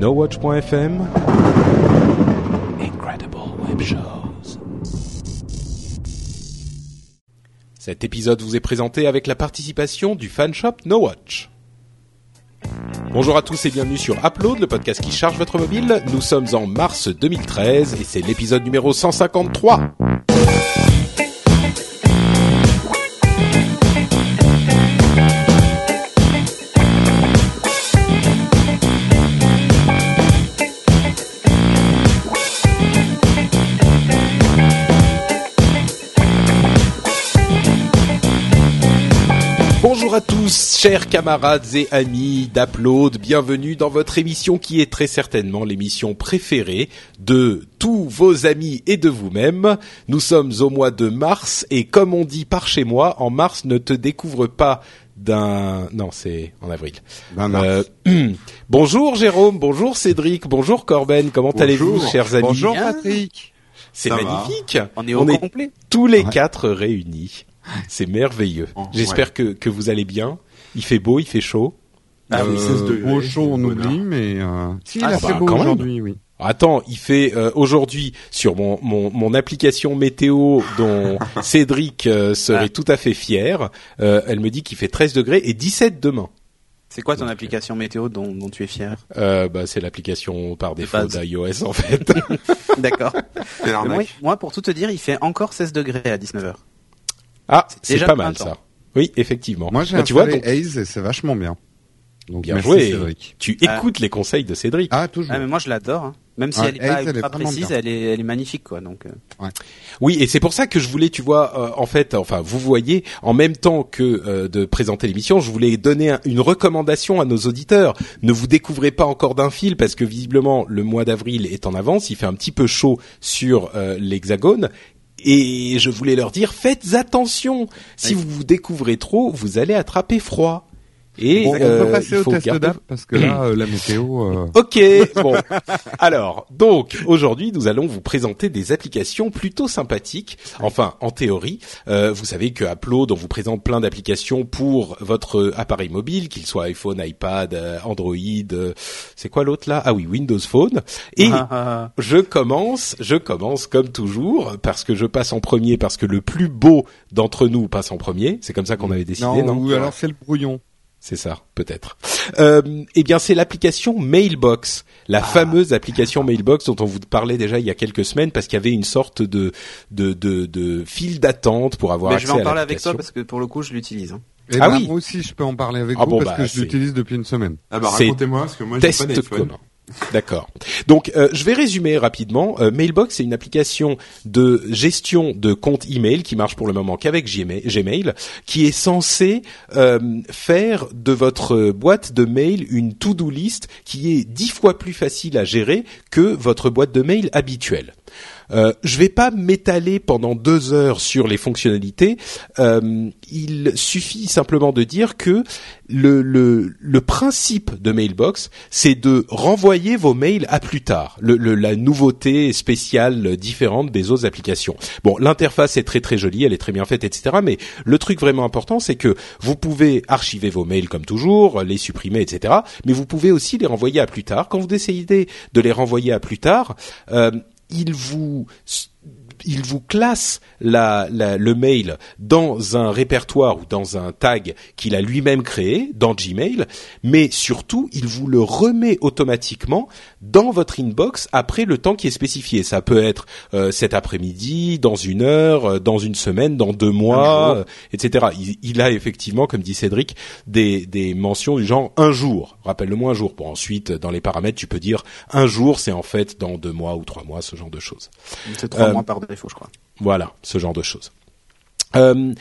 NoWatch.fm Incredible Web Shows. Cet épisode vous est présenté avec la participation du fanshop NoWatch. Bonjour à tous et bienvenue sur Upload, le podcast qui charge votre mobile. Nous sommes en mars 2013 et c'est l'épisode numéro 153. Chers camarades et amis d'Upload, bienvenue dans votre émission qui est très certainement l'émission préférée de tous vos amis et de vous-même. Nous sommes au mois de mars et comme on dit par chez moi, en mars ne te découvre pas d'un... Non, c'est en avril. Euh, bonjour Jérôme, bonjour Cédric, bonjour Corben, comment allez-vous chers amis? Bonjour Patrick. C'est va magnifique On est au complet. tous les Ouais. quatre réunis. C'est merveilleux. Oh, J'espère que, que vous allez bien. Il fait beau, il fait chaud. Ah oui, 16 degrés, Au chaud, on oublie, mais euh... si, il Ah, a bah, fait beau aujourd'hui, oui. Attends, il fait euh, aujourd'hui sur mon, mon, mon application météo dont Cédric euh, serait Ah. tout à fait fier. euh, elle me dit qu'il fait 13 degrés et 17 demain. C'est quoi ton application météo dont, dont tu es fier? Euh, bah, c'est l'application par défaut d'iOS en fait. D'accord. Moi, moi, pour tout te dire, il fait encore 16 degrés à 19h. Ah, C'est pas mal ça. Oui, effectivement. Moi, j'ai Bah, tu vois, donc, Haze et c'est vachement bien. Donc, bien merci, joué. Cédric. Tu Ah. écoutes les conseils de Cédric. Ah, toujours. Ah, mais moi, je l'adore. hein. Même si elle est pas Haze, elle est ultra vraiment précise, elle est, elle est magnifique, quoi. Donc, euh, Oui, et c'est pour ça que je voulais, tu vois, euh, en fait, enfin, vous voyez, en même temps que euh, de présenter l'émission, je voulais donner un- une recommandation à nos auditeurs. Ne vous découvrez pas encore d'un fil parce que visiblement le mois d'avril est en avance, il fait un petit peu chaud sur euh, l'Hexagone. Et je voulais leur dire, faites attention. Si Oui. vous vous découvrez trop, vous allez attraper froid. Et Bon, on euh, peut passer il au test garder- d'app parce que là, euh, la météo. euh, Ok, bon. Alors, donc, aujourd'hui, nous allons vous présenter des applications plutôt sympathiques. Enfin, en théorie, euh, vous savez que Upload, on vous présente plein d'applications pour votre appareil mobile, qu'il soit iPhone, iPad, euh, Android, euh, c'est quoi l'autre là? Ah oui, Windows Phone. Et ah, ah, je commence, je commence comme toujours, parce que je passe en premier, parce que le plus beau d'entre nous passe en premier. C'est comme ça qu'on avait décidé, Non, non? ou alors c'est le brouillon. C'est ça, peut-être. Euh, eh bien, c'est l'application Mailbox, la fameuse application Mailbox dont on vous parlait déjà il y a quelques semaines, parce qu'il y avait une sorte de de de, de file d'attente pour avoir mais je accès vais en à parler avec toi l'application. parce que pour le coup, je l'utilise. hein. Et Ah ben, oui. Moi aussi, je peux en parler avec Ah vous bon, parce bah, que je l'utilise depuis une semaine. Ah bah racontez-moi parce que moi j'ai pas Test d'iPhone. D'accord. Donc, euh, je vais résumer rapidement. Euh, Mailbox, c'est une application de gestion de compte email qui marche pour le moment qu'avec Gmail, Gmail, qui est censée euh, faire de votre boîte de mail une to-do list qui est dix fois plus facile à gérer que votre boîte de mail habituelle. Euh, je vais pas m'étaler pendant deux heures sur les fonctionnalités. Euh, il suffit simplement de dire que le, le, le principe de Mailbox, c'est de renvoyer vos mails à plus tard. Le, le- la nouveauté spéciale différente des autres applications. Bon, l'interface est très très jolie, elle est très bien faite, etc. Mais le truc vraiment important, c'est que vous pouvez archiver vos mails comme toujours, les supprimer, etc. Mais vous pouvez aussi les renvoyer à plus tard. Quand vous décidez de les renvoyer à plus tard, euh, il vous il vous classe la, la- le mail dans un répertoire ou dans un tag qu'il a lui-même créé dans Gmail, mais surtout il vous le remet automatiquement dans votre inbox après le temps qui est spécifié. Ça peut être euh, cet après-midi, dans une heure, euh, dans une semaine, dans deux mois, euh, etc. Il, il a effectivement, comme dit Cédric, des, des mentions du genre un jour. Rappelle-le-moi un jour. Bon, ensuite, dans les paramètres, tu peux dire un jour, c'est en fait dans deux mois ou trois mois, ce genre de choses. C'est trois Euh, mois par Voilà, ce genre de choses. Euh,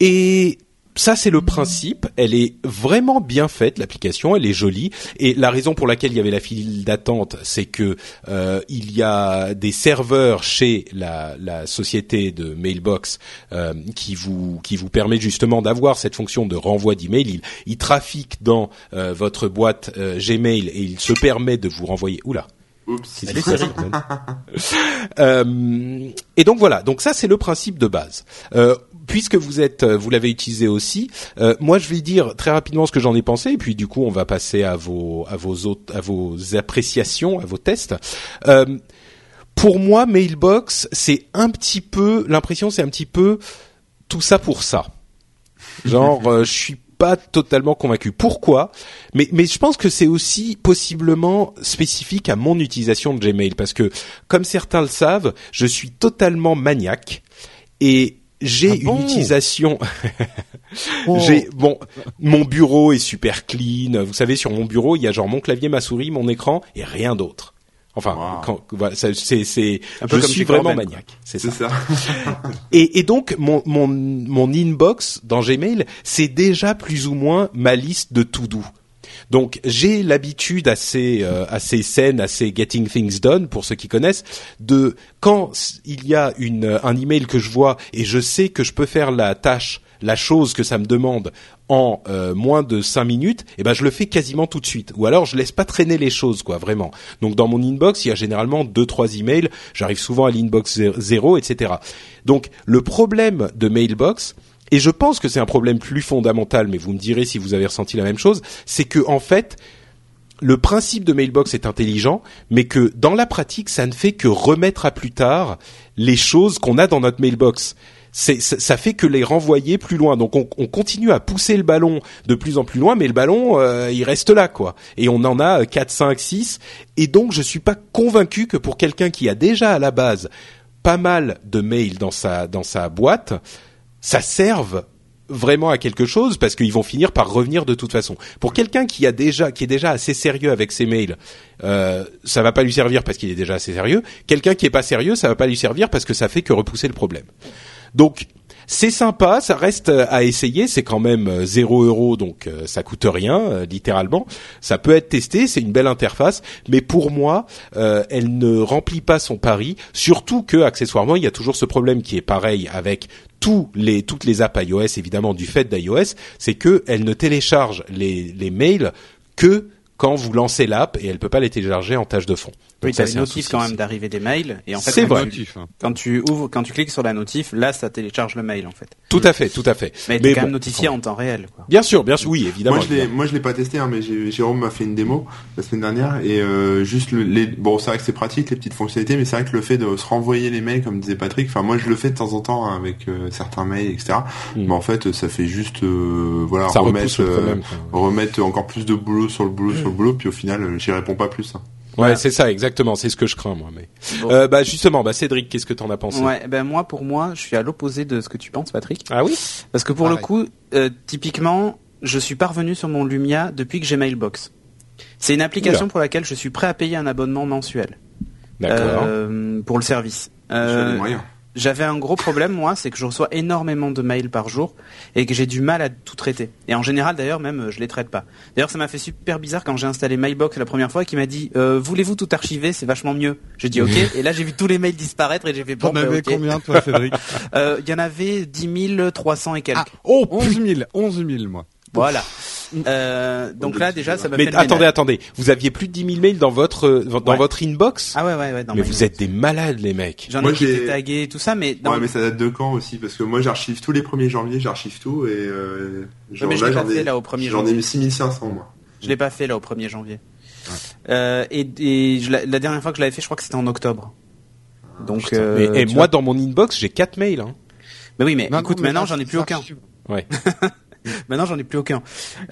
et ça, c'est le principe. Elle est vraiment bien faite, l'application. Elle est jolie. Et la raison pour laquelle il y avait la file d'attente, c'est que euh, il y a des serveurs chez la, société de Mailbox euh, qui vous qui permet justement d'avoir cette fonction de renvoi d'email. Il, trafique dans votre boîte Gmail et il se permet de vous renvoyer. Oula. Oups. Cyril. Euh, et donc voilà, donc ça c'est le principe de base. Euh, puisque vous êtes, euh, vous l'avez utilisé aussi, moi je vais dire très rapidement ce que j'en ai pensé, et puis du coup on va passer à vos à vos autres, à vos appréciations, à vos tests. Pour moi, Mailbox, c'est un petit peu l'impression, c'est un petit peu tout ça pour ça. Genre, je suis pas totalement convaincu. Pourquoi? Mais mais je pense que c'est aussi possiblement spécifique à mon utilisation de Gmail parce que comme certains le savent, je suis totalement maniaque et j'ai Ah une bon? utilisation. Oh. J'ai bon, mon bureau est super clean. Vous savez, sur mon bureau, il y a genre mon clavier, ma souris, mon écran et rien d'autre. Enfin, Wow. voilà, c'est, je suis vraiment Corben, maniaque. C'est ça. ça. Et, et donc mon, mon mon inbox dans Gmail, c'est déjà plus ou moins ma liste de to do. Donc j'ai l'habitude assez euh, assez saine, assez getting things done pour ceux qui connaissent, de quand il y a une un email que je vois et je sais que je peux faire la tâche, la chose que ça me demande en euh, moins de cinq minutes, et ben je le fais quasiment tout de suite. Ou alors je laisse pas traîner les choses quoi, vraiment. Donc dans mon inbox, il y a généralement deux trois emails, j'arrive souvent à l'inbox zé- zéro, etc. Donc le problème de Mailbox, et je pense que c'est un problème plus fondamental, mais vous me direz si vous avez ressenti la même chose, c'est que en fait, le principe de Mailbox est intelligent, mais que dans la pratique, ça ne fait que remettre à plus tard les choses qu'on a dans notre Mailbox. C'est, ça, fait que les renvoyer plus loin. Donc on, on continue à pousser le ballon de plus en plus loin, mais le ballon, euh, il reste là, quoi. Et on en a 4, 5, 6. Et donc je suis pas convaincu que pour quelqu'un qui a déjà à la base pas mal de mails dans sa, dans sa boîte, ça serve vraiment à quelque chose parce qu'ils vont finir par revenir de toute façon. Pour quelqu'un qui a déjà qui est déjà assez sérieux avec ses mails, euh, ça va pas lui servir parce qu'il est déjà assez sérieux. Quelqu'un qui est pas sérieux, ça va pas lui servir parce que ça fait que repousser le problème. Donc c'est sympa, ça reste euh, à essayer. C'est quand même euh, 0 euros, donc euh, ça coûte rien, euh, littéralement. Ça peut être testé, c'est une belle interface, mais pour moi, euh, elle ne remplit pas son pari. Surtout que, accessoirement, il y a toujours ce problème qui est pareil avec tous les toutes les apps iOS, évidemment du fait d'iOS, c'est que elle ne télécharge les les mails que quand vous lancez l'app et elle peut pas les télécharger en tâche de fond. Oui, Donc ça, t'as c'est une un notif souci quand même d'arriver des mails. Et en fait, C'est quand vrai. tu- hein. Quand tu ouvres, quand tu cliques sur la notif, là, ça télécharge le mail, en fait. Tout à fait, tout à fait. Mais t'es quand bon, même notifié en temps réel, quoi. Bien sûr, bien sûr, oui, évidemment. Moi je l'ai, évidemment. moi je l'ai pas testé, hein, mais Jérôme m'a fait une démo la semaine dernière et euh, juste le, les, bon c'est vrai que c'est pratique les petites fonctionnalités, mais c'est vrai que le fait de se renvoyer les mails comme disait Patrick, enfin moi je le fais de temps en temps hein, avec euh, certains mails etc. Mm. Mais en fait ça fait juste euh, voilà Ça remettre euh, remettre encore plus de boulot sur le boulot sur le boulot, puis au final j'y réponds pas plus. hein. Ouais, c'est ça, exactement. C'est ce que je crains, moi. Mais Bon. euh, bah justement, bah Cédric, qu'est-ce que t'en as pensé? Ouais, ben moi, pour moi, je suis à l'opposé de ce que tu penses, Patrick. Ah oui? Parce que pour le coup, euh, typiquement, je suis parvenu sur mon Lumia depuis que j'ai Mailbox. C'est une application Oula. pour laquelle je suis prêt à payer un abonnement mensuel D'accord. euh, pour le service. Euh. J'avais un gros problème, moi, c'est que je reçois énormément de mails par jour et que j'ai du mal à tout traiter. Et en général, d'ailleurs, même, euh, je les traite pas. D'ailleurs, ça m'a fait super bizarre quand j'ai installé Mailbox la première fois, qui m'a dit euh, Voulez-vous tout archiver? C'est vachement mieux. J'ai dit OK. et là, j'ai vu tous les mails disparaître et j'ai fait bon, T'en bah, avais ok. combien, toi, Cédric Euh, Il y en avait 10 300 et quelques. Ah, oh 11 000, 11 000, moi. Voilà. Euh, donc là, déjà, ça m'a fait Mais attendez, ménage. attendez. Vous aviez plus de 10 000 mails dans votre euh, dans Ouais. votre inbox Ah ouais, ouais, ouais. dans Mais vous êtes des malades, les mecs. J'en Moi, ai qui j'ai- étaient tagués et tout ça, mais dans... Ouais mais ça date de quand aussi parce que moi j'archive tous les 1er janvier, j'archive tout et euh, genre, mais je là l'ai pas j'en fait ai là au 1er j'en ai janvier. mis 6500 moi. Je l'ai pas fait là au 1er janvier. Euh, et et je, la, la dernière fois que je l'avais fait, je crois que c'était en octobre. Donc, Putain. euh, Mais- et moi, vois. dans mon inbox, j'ai 4 mails. Hein. Mais oui, mais Non, écoute, non, mais maintenant j'en ai plus aucun. archive. Maintenant j'en ai plus aucun.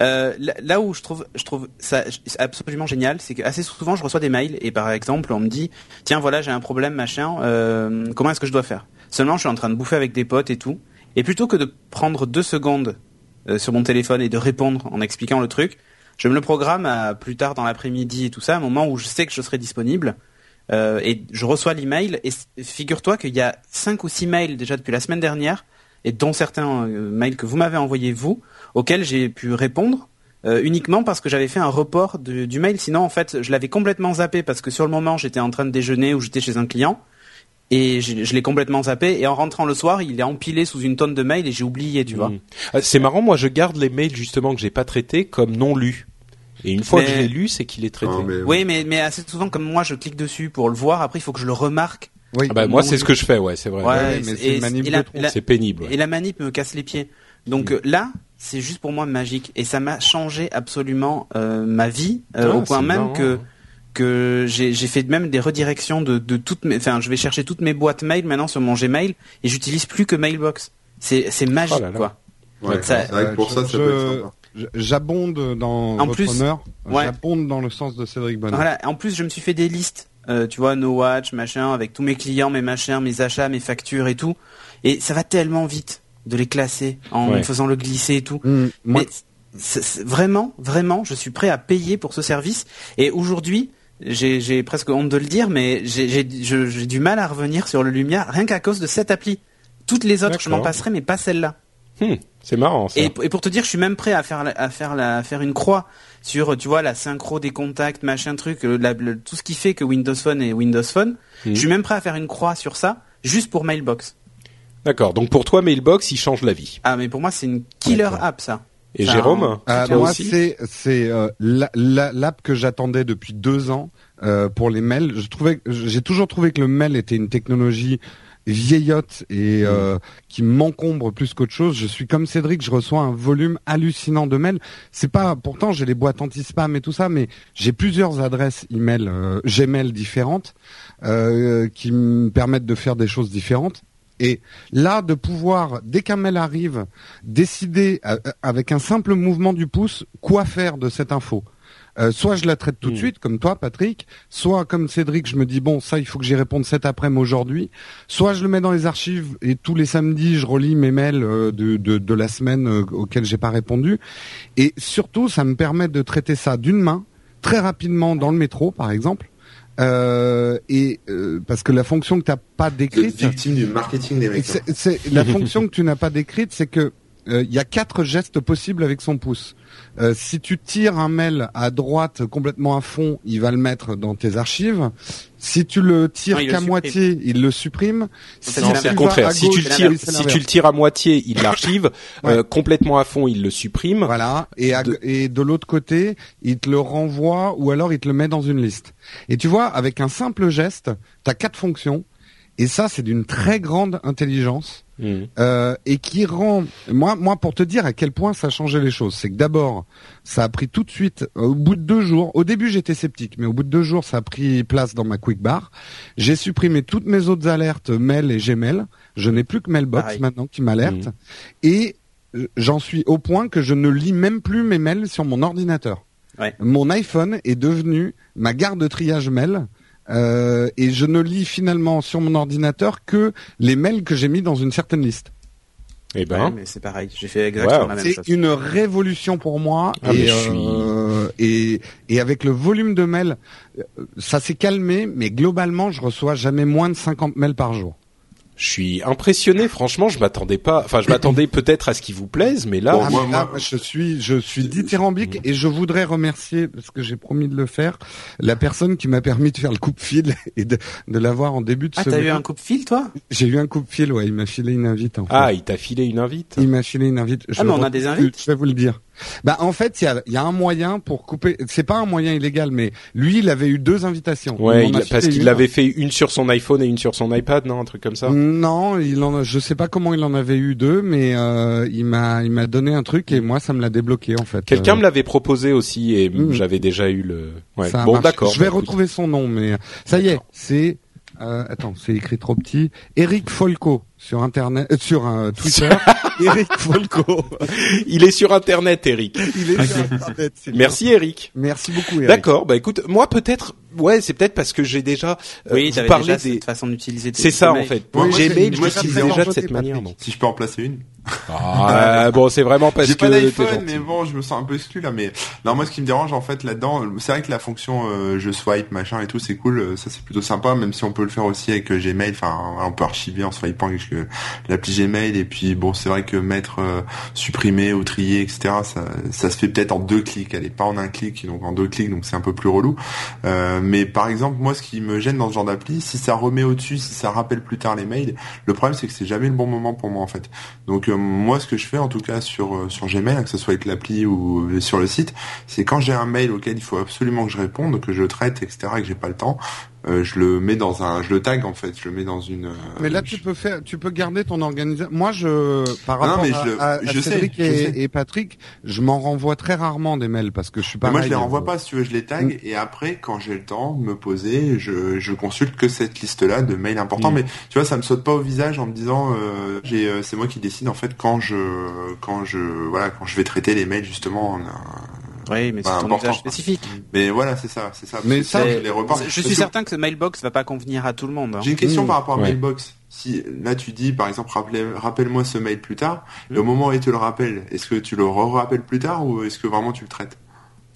Euh, là, où je trouve, je trouve ça absolument génial, c'est que assez souvent je reçois des mails et par exemple on me dit tiens voilà j'ai un problème machin, euh, comment est-ce que je dois faire? Seulement je suis en train de bouffer avec des potes et tout, et plutôt que de prendre deux secondes euh, sur mon téléphone et de répondre en expliquant le truc, je me le programme à plus tard dans l'après-midi et tout ça, à un moment où je sais que je serai disponible. Euh, et je reçois l'email et figure-toi qu'il y a cinq ou six mails déjà depuis la semaine dernière et dont certains euh, mails que vous m'avez envoyés vous auxquels j'ai pu répondre euh, uniquement parce que j'avais fait un report de- du mail sinon en fait je l'avais complètement zappé parce que sur le moment j'étais en train de déjeuner ou j'étais chez un client et je l'ai complètement zappé et en rentrant le soir il est empilé sous une tonne de mails et j'ai oublié tu vois Mm. Euh, C'est marrant, moi, je garde les mails justement que j'ai pas traités comme non lus. Et une fois que je l'ai lu, c'est qu'il est traité. Non, mais- Oui, mais mais assez souvent comme moi, je clique dessus pour le voir. Après, il faut que je le remarque. Oui. Ah bah, moi, c'est ce que je fais, ouais, c'est vrai. Ouais, ouais, mais et- c'est manip C'est pénible. ouais. Et la manip me casse les pieds. Donc là, c'est juste pour moi magique et ça m'a changé absolument euh, ma vie euh, Ah, au point même marrant. que que j'ai fait même des redirections de de toutes mes enfin je vais chercher toutes mes boîtes mail maintenant sur mon Gmail et j'utilise plus que Mailbox. C'est c'est magique Oh là là. quoi. Ouais, Ça- vrai que pour je- ça, J'abonde dans En votre plus, honneur. ouais. J'abonde dans le sens de Cédric Bonnet. Voilà, en plus je me suis fait des listes euh, tu vois No Watch, machin avec tous mes clients, mes machins, mes achats, mes factures et tout et ça va tellement vite de les classer en Ouais. faisant le glisser et tout. Mmh, moi, Mais vraiment, vraiment, je suis prêt à payer pour ce service. Et aujourd'hui, j'ai presque honte de le dire, mais j'ai du mal à revenir sur le Lumia rien qu'à cause de cette appli. Toutes les autres, je m'en passerai, mais pas celle-là. Hmm, c'est marrant, ça. Et, et pour te dire, je suis même prêt à faire la- à faire la, à faire une croix sur, tu vois, la synchro des contacts, machin truc, euh, la- le- tout ce qui fait que Windows Phone est Windows Phone. Mhm. Je suis même prêt à faire une croix sur ça, juste pour Mailbox. D'accord. Donc pour toi, Mailbox, il change la vie. Ah, mais pour moi, c'est une killer app, ça. Et Ça, Jérôme, Ah, toi moi, c'est c'est euh, la- la- l'app que j'attendais depuis deux ans euh, pour les mails. Je trouvais, j'ai toujours trouvé que le mail était une technologie vieillotte et euh, qui m'encombre plus qu'autre chose. Je suis comme Cédric, je reçois un volume hallucinant de mails. C'est pas, pourtant j'ai les boîtes anti-spam et tout ça, mais j'ai plusieurs adresses email, euh, Gmail différentes euh, qui me permettent de faire des choses différentes. Et là, de pouvoir, dès qu'un mail arrive, décider euh, avec un simple mouvement du pouce quoi faire de cette info. Euh, soit je la traite tout de Mm. suite, comme toi, Patrick. Soit comme Cédric, je me dis bon, ça, il faut que j'y réponde cet après-midi aujourd'hui. Soit je le mets dans les archives et tous les samedis, je relis mes mails euh, de, de, de la semaine euh, auxquels j'ai pas répondu. Et surtout, ça me permet de traiter ça d'une main, très rapidement dans le métro, par exemple. Euh, et euh, parce que la fonction que t'as pas décrite, victime du marketing des mecs. hein. c'est- c'est- la fonction que tu n'as pas décrite, c'est que euh, il y a quatre gestes possibles avec son pouce. Euh, si tu tires un mail à droite complètement à fond, il va le mettre dans tes archives. Si tu le tires qu'à moitié, il le supprime. fait, Non, c'est le contraire. Si tu le tires, si tu le tires à moitié, il l'archive. Ouais. Euh, complètement à fond, il le supprime. Voilà. Et, à- De- et de l'autre côté, il te le renvoie ou alors il te le met dans une liste. Et tu vois, avec un simple geste, tu as quatre fonctions. Et ça, c'est d'une très grande intelligence. Hmm. Euh, et qui rend moi moi pour te dire à quel point ça a changé les choses c'est que d'abord ça a pris tout de suite au bout de deux jours au début j'étais sceptique mais au bout de deux jours ça a pris place dans ma quick bar j'ai supprimé toutes mes autres alertes mail et Gmail je n'ai plus que Mailbox Pareil. maintenant qui m'alerte Mhm. et j'en suis au point que je ne lis même plus mes mails sur mon ordinateur Ouais. mon iPhone est devenu ma gare de triage mail euh, et je ne lis finalement sur mon ordinateur que les mails que j'ai mis dans une certaine liste. Eh ben, Ouais, mais c'est pareil. J'ai fait exactement Wow. la même C'est chose. une révolution pour moi Ah, et, mais je suis- euh, et et avec le volume de mails, euh, ça s'est calmé, mais globalement, je reçois jamais moins de 50 mails par jour. Je suis impressionné. Franchement, je m'attendais pas. Enfin, je m'attendais peut-être à ce qui vous plaise, mais là, Bon, Ah, moi- mais là, moi- je suis je suis dithyrambique et je voudrais remercier parce que j'ai promis de le faire la personne qui m'a permis de faire le coupe-fil et de, de l'avoir en début de Ah, t'as semaine. eu un coup de fil, toi? J'ai eu un coupe-fil, ouais, il m'a filé une invite en fait. ah, il t'a filé une invite. Il m'a filé une invite. Je Ah, mais on a des invites? Je vais vous le dire. Bah, en fait, il y a, y a un moyen pour couper. C'est pas un moyen illégal, mais lui, il avait eu deux invitations. Ouais, Il parce qu'il une. avait fait une sur son iPhone et une sur son iPad, non, un truc comme ça? Non, il en a, je sais pas comment il en avait eu deux, mais euh, il m'a, il m'a donné un truc et moi, ça me l'a débloqué en fait. Quelqu'un Euh, me l'avait proposé aussi et Mm. j'avais déjà eu le. Ouais. Bon, d'accord. Je vais bah, écoute. retrouver son nom, mais ça y est, c'est. Euh, attends, c'est écrit trop petit. Eric Folco sur internet, euh, sur euh, Twitter. Eric Folco. Il est sur Internet, Eric. Il est sur internet. c'est bien. Merci, Eric. Merci beaucoup, Eric. D'accord. Bah écoute, moi peut-être. Ouais, c'est peut-être parce que j'ai déjà. euh, Oui, vous parlez déjà des. cette façon d'utiliser. C'est ça en fait. Moi, moi, Gmail, j'ai- je l'utilise j'ai déjà de cette manière. Donc. Si je peux en placer une. Ah, bon, c'est vraiment parce J'ai que pas t'es d'iPhone, mais bon, je me sens un peu exclu là. Mais non, moi, ce qui me dérange en fait là-dedans, c'est vrai que la fonction euh, je swipe machin et tout, c'est cool. euh, Ça, c'est plutôt sympa, même si on peut le faire aussi avec euh, Gmail. Enfin, on peut archiver en swipant quelque que l'appli Gmail et puis bon c'est vrai que mettre euh, supprimer ou trier etc ça, ça se fait peut-être en deux clics elle est pas en un clic donc en deux clics donc c'est un peu plus relou euh, mais par exemple moi ce qui me gêne dans ce genre d'appli si ça remet au-dessus si ça rappelle plus tard les mails le problème c'est que c'est jamais le bon moment pour moi en fait. Donc moi ce que je fais en tout cas sur sur Gmail que ce soit avec l'appli ou sur le site c'est quand j'ai un mail auquel il faut absolument que je réponde que je traite etc et que j'ai pas le temps euh, je le mets dans un, je le tag en fait, je le mets dans une. Euh, mais là, tu peux faire, tu peux garder ton organisation. Moi, je, par rapport à, je Cédric et, Patrick, je m'en renvoie très rarement des mails parce que je suis pas. Moi, je les renvoie pas. Si tu veux, je les tag mm. et après, quand j'ai le temps de me poser, je, je consulte que cette liste-là de mails importants. Mm. Mais tu vois, ça me saute pas au visage en me disant, euh, j'ai, c'est moi qui décide en fait quand je, quand je, voilà, quand je vais traiter les mails justement. En, oui, mais c'est ton usage spécifique. Mais voilà, c'est ça, c'est ça. Mais ça, je, les je suis certain que Mailbox va pas convenir à tout le monde. Hein. J'ai une question par rapport à Mailbox. Si là tu dis par exemple rappelle-moi ce mail plus tard, et au moment où il te le rappelle, est-ce que tu le rappelles plus tard ou est-ce que vraiment tu le traites?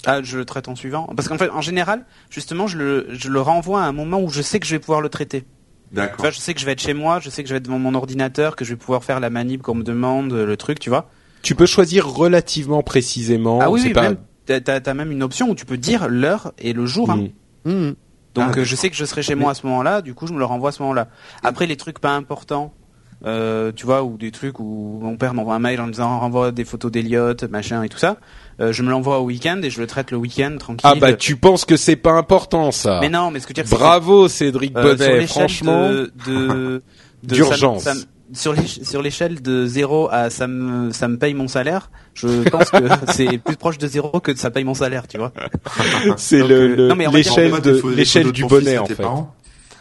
Ah, je le traite en suivant. Parce qu'en fait, en général, justement, je le, je le renvoie à un moment où je sais que je vais pouvoir le traiter. D'accord. Tu vois, je sais que je vais être chez moi, je sais que je vais être devant mon ordinateur, que je vais pouvoir faire la manip qu'on me demande, le truc, tu vois. Tu peux choisir relativement précisément. Ah oui, oui pas t'as as même une option où tu peux dire l'heure et le jour. Hein. Mmh. Mmh. Donc ah, euh, je sais que je serai chez moi à ce moment-là, du coup je me le renvoie à ce moment-là. Après les trucs pas importants, euh, tu vois, ou des trucs où mon père m'envoie un mail en disant renvoie des photos d'Eliott, machin et tout ça, euh, je me l'envoie au week-end et je le traite le week-end tranquille. Ah bah tu penses que c'est pas important ça Mais non, mais ce que tu dire, Bravo Cédric Bonnet, franchement. De, d'urgence sur sur l'échelle de 0 à ça me ça me paye mon salaire, je pense que c'est plus proche de 0 que de ça paye mon salaire, tu vois. c'est le euh, l'échelle de l'échelle du bonnet en fait.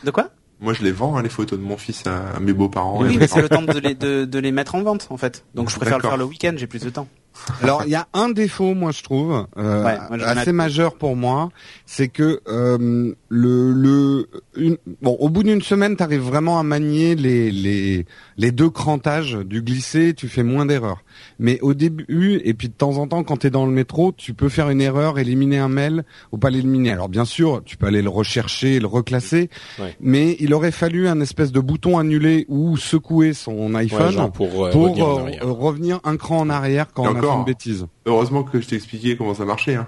De quoi? Moi, je les vends, hein, les photos de mon fils à, mes beaux-parents. Oui, mais c'est le temps de les, de, de, les mettre en vente, en fait. Donc, je préfère le faire le week-end, j'ai plus de temps. Alors, il y a un défaut, moi, je trouve, euh, assez majeur pour moi, c'est que euh, le, le une, bon, au bout d'une semaine, tu arrives vraiment à manier les, les, les deux crantages du glisser, tu fais moins d'erreurs. Mais au début, et puis de temps en temps, quand tu es dans le métro, tu peux faire une erreur, éliminer un mail ou pas l'éliminer. Alors bien sûr, tu peux aller le rechercher, le reclasser, mais il aurait fallu un espèce de bouton annulé ou secouer son iPhone pour, euh, revenir, un cran en arrière quand on a fait une bêtise. Heureusement que je t'ai expliqué comment ça marchait. Hein.